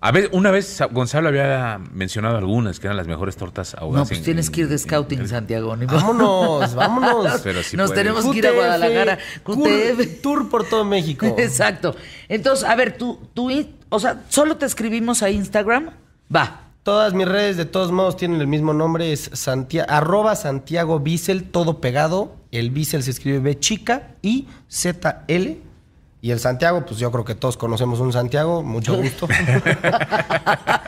A ver, una vez Gonzalo había mencionado algunas que eran las mejores tortas ahogadas. no, pues en- tienes que ir de scouting, en- Santiago. ni. Vámonos, vámonos. *laughs* Pero sí Nos puedes. tenemos que ir a Guadalajara. tour- QTF. Tour por todo México. *laughs* Exacto. Entonces, a ver, tú, tú, o sea, solo te escribimos a Instagram. Va. Todas mis redes, de todos modos, tienen el mismo nombre. Es Santia- arroba Santiago Bissell, todo pegado. El Bissell se escribe B chica y Z L. Y el Santiago, pues yo creo que todos conocemos un Santiago. Mucho *laughs* gusto.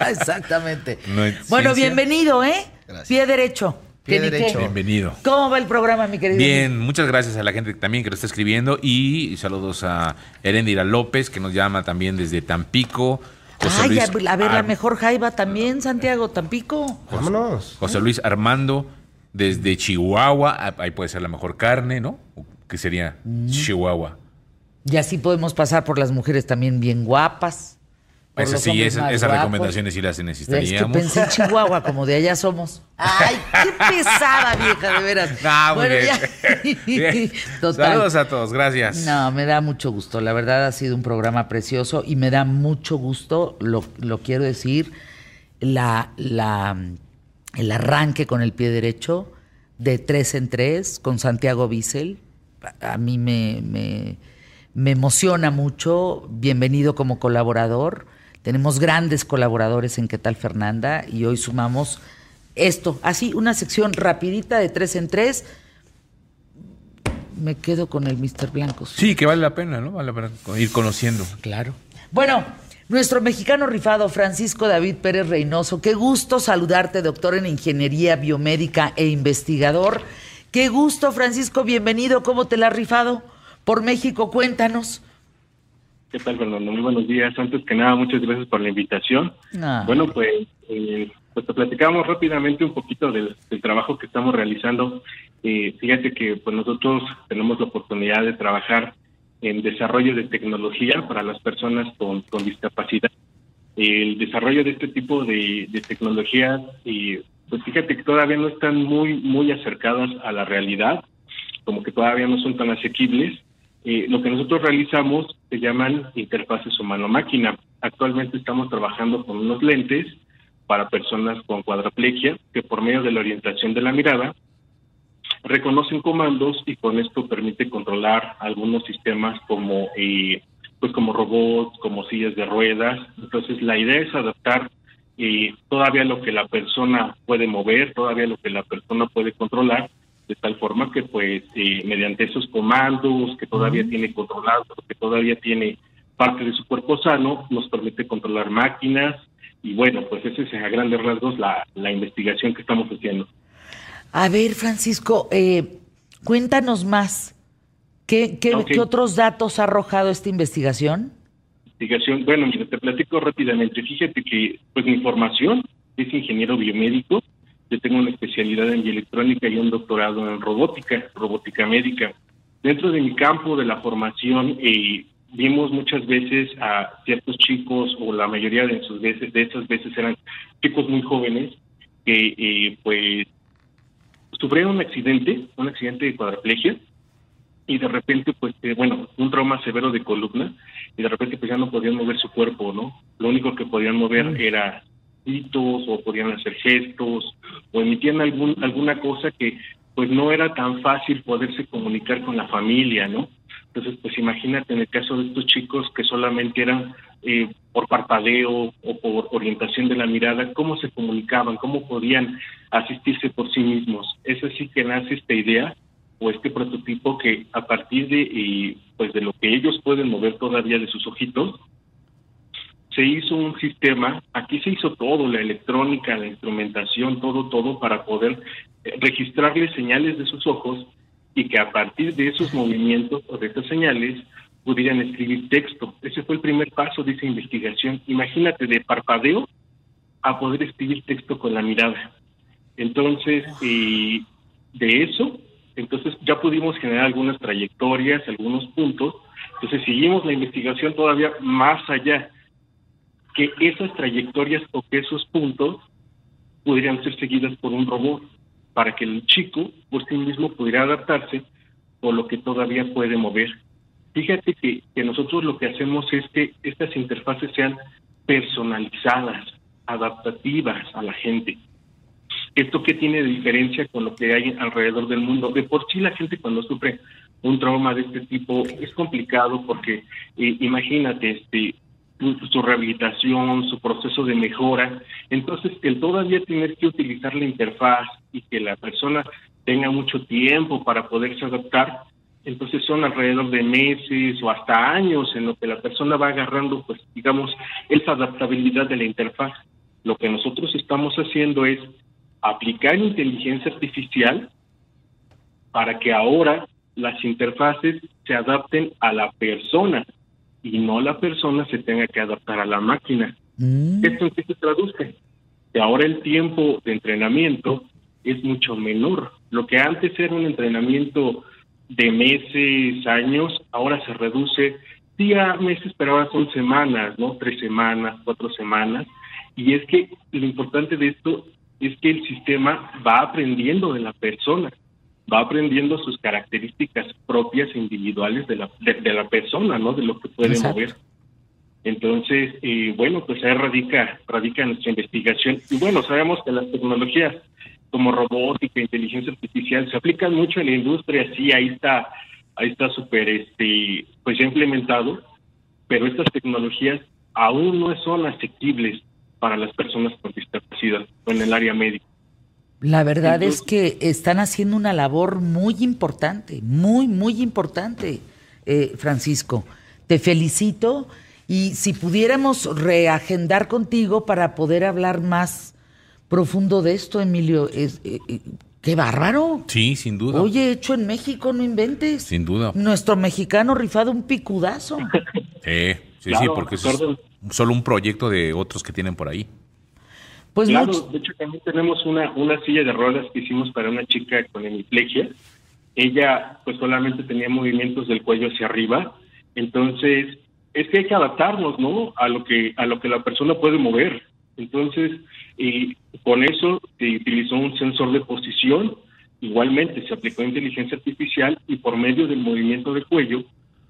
Exactamente. No bueno, ciencia. bienvenido, ¿eh? Gracias. Pie derecho. Pie derecho. Bienvenido. ¿Cómo va el programa, mi querido? Bien, muchas gracias a la gente también que lo está escribiendo y saludos a Erendira López que nos llama también desde Tampico. José Ay, Luis a, ver, la mejor jaiba también, Santiago, Tampico. Vámonos. José Luis Armando desde Chihuahua, ah, ahí puede ser la mejor carne, ¿no? Que sería Mm. Chihuahua. Y así podemos pasar por las mujeres también bien guapas. Esa sí, esa- esas guapos. recomendaciones sí las Es que necesitaríamos. pensé en Chihuahua, como de allá somos. Ay, qué *laughs* pesada, vieja, de veras. *laughs* Ah, muy Bueno, bien. Bien. ya. *laughs* Total. Saludos a todos, gracias. No, me da mucho gusto. La verdad ha sido un programa precioso y me da mucho gusto, lo, lo quiero decir, la, la, el arranque con el pie derecho de tres en tres con Santiago Bissell. A a mí me, me, me emociona mucho. Bienvenido como colaborador. Tenemos grandes colaboradores en ¿Qué tal Fernanda? Y hoy sumamos esto, así, una sección rapidita de tres en tres. Me quedo con el Mr. Blancos. Sí, que vale la pena, ¿no? Vale la pena ir conociendo. Claro. Bueno, nuestro mexicano rifado Francisco David Pérez Reynoso, qué gusto saludarte, doctor en Ingeniería Biomédica e investigador. Qué gusto, Francisco, bienvenido. ¿Cómo te la has rifado? Por México, cuéntanos. ¿Qué tal, Fernando? Muy buenos días. Antes que nada, muchas gracias por la invitación. Ah. Bueno, pues, eh, pues te platicamos rápidamente un poquito del, del trabajo que estamos realizando. Eh, fíjate que pues nosotros tenemos la oportunidad de trabajar en desarrollo de tecnología para las personas con, con discapacidad. El desarrollo de este tipo de, de tecnologías, eh, pues fíjate que todavía no están muy, muy acercadas a la realidad, como que todavía no son tan asequibles. Eh, lo que nosotros realizamos se llaman interfaces humano-máquina. Actualmente estamos trabajando con unos lentes para personas con cuadraplegia que por medio de la orientación de la mirada reconocen comandos y con esto permite controlar algunos sistemas como eh, pues como robots, como sillas de ruedas. Entonces la idea es adaptar eh, todavía lo que la persona puede mover, todavía lo que la persona puede controlar, de tal forma que pues eh, mediante esos comandos que todavía tiene controlado, que todavía tiene parte de su cuerpo sano, nos permite controlar máquinas y bueno, pues esa es a grandes rasgos la, la investigación que estamos haciendo. A ver, Francisco, eh, cuéntanos más. ¿Qué, qué otros datos ha arrojado esta investigación? investigación. Bueno, mira, te platico rápidamente. Fíjate que, pues, mi formación es ingeniero biomédico. Yo tengo una especialidad en bioelectrónica y un doctorado en robótica, robótica médica. Dentro de mi campo de la formación, eh, vimos muchas veces a ciertos chicos, o la mayoría de, sus veces, de esas veces eran chicos muy jóvenes, que, eh, pues, sufrieron un accidente, un accidente de cuadraplegia, y de repente, pues, eh, bueno, un trauma severo de columna, y de repente pues ya no podían mover su cuerpo, ¿no? Lo único que podían mover era o podían hacer gestos o emitían algún, alguna cosa que pues no era tan fácil poderse comunicar con la familia, ¿no? Entonces, pues imagínate en el caso de estos chicos que solamente eran eh, por parpadeo o por orientación de la mirada, cómo se comunicaban, cómo podían asistirse por sí mismos. Es así que nace esta idea o este prototipo que a partir de pues de lo que ellos pueden mover todavía de sus ojitos se hizo un sistema, aquí se hizo todo, la electrónica, la instrumentación, todo, todo para poder eh, registrarle señales de sus ojos y que a partir de esos movimientos o de esas señales pudieran escribir texto. Ese fue el primer paso de esa investigación. Imagínate de parpadeo a poder escribir texto con la mirada. Entonces, de eso, entonces ya pudimos generar algunas trayectorias, algunos puntos. Entonces seguimos la investigación todavía más allá que esas trayectorias o que esos puntos pudieran ser seguidas por un robot para que el chico por sí mismo pudiera adaptarse por lo que todavía puede mover. Fíjate que, que nosotros lo que hacemos es que estas interfaces sean personalizadas, adaptativas a la gente. ¿Esto qué tiene de diferencia con lo que hay alrededor del mundo? De por sí la gente cuando sufre un trauma de este tipo es complicado porque eh, imagínate, este, su rehabilitación, su proceso de mejora. Entonces, el todavía tener que utilizar la interfaz y que la persona tenga mucho tiempo para poderse adaptar, entonces son alrededor de meses o hasta años en lo que la persona va agarrando, pues digamos, esa adaptabilidad de la interfaz. Lo que nosotros estamos haciendo es aplicar inteligencia artificial para que ahora las interfaces se adapten a la persona y no la persona se tenga que adaptar a la máquina. Mm. ¿Esto en qué se traduce? Que ahora el tiempo de entrenamiento es mucho menor. Lo que antes era un entrenamiento de meses, años, ahora se reduce, día, meses, pero ahora son semanas, ¿no? Tres semanas, cuatro semanas. Y es que lo importante de esto es que el sistema va aprendiendo de la persona va aprendiendo sus características propias individuales de la, de, la persona, ¿no? De lo que puede mover. Entonces, eh, bueno, pues ahí radica, radica nuestra investigación. Y bueno, sabemos que las tecnologías como robótica, inteligencia artificial, se aplican mucho en la industria, sí, ahí está, ahí está súper, este, pues ya implementado, pero estas tecnologías aún no son asequibles para las personas con discapacidad o en el área médica. La verdad es que están haciendo una labor muy importante, muy, muy importante, eh, Francisco. Te felicito y si pudiéramos reagendar contigo para poder hablar más profundo de esto, Emilio, es, eh, eh, qué bárbaro. Sí, sin duda. Oye, hecho en México, no inventes. Sin duda. Nuestro mexicano rifado un picudazo. *laughs* sí, sí, sí, porque es solo un proyecto de otros que tienen por ahí. Pues claro, de hecho también tenemos una, una silla de ruedas que hicimos para una chica con hemiplegia. Ella pues solamente tenía movimientos del cuello hacia arriba, entonces es que hay que adaptarnos, ¿no? A lo que a lo que la persona puede mover. Entonces, y con eso se utilizó un sensor de posición, igualmente se aplicó inteligencia artificial y por medio del movimiento del cuello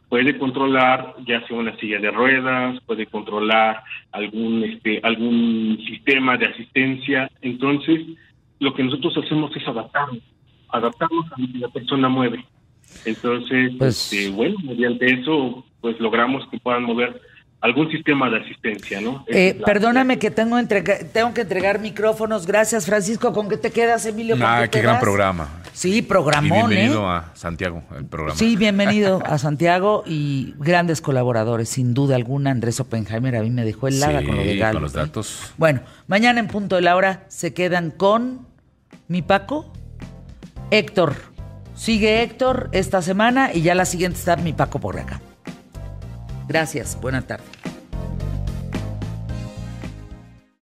puede controlar ya sea una silla de ruedas, puede controlar algún este algún sistema de asistencia. Entonces, lo que nosotros hacemos es adaptarnos, adaptarnos a lo que la persona mueve. Entonces, pues este, bueno, mediante eso, pues logramos que puedan mover algún sistema de asistencia, ¿no? Eh, perdóname que tengo, tengo que entregar micrófonos. Gracias, Francisco. ¿Con qué te quedas, Emilio? Ah, qué gran programa. Sí, programón, bienvenido ¿eh? a Santiago, el programa. Sí, bienvenido *laughs* a Santiago y grandes colaboradores, sin duda alguna. Andrés Oppenheimer a mí me dejó helada con lo de Galo. con los datos. Bueno, mañana en punto de la hora se quedan con mi Paco, Héctor. Sigue Héctor esta semana y ya la siguiente está mi Paco por acá. Gracias, buena tarde.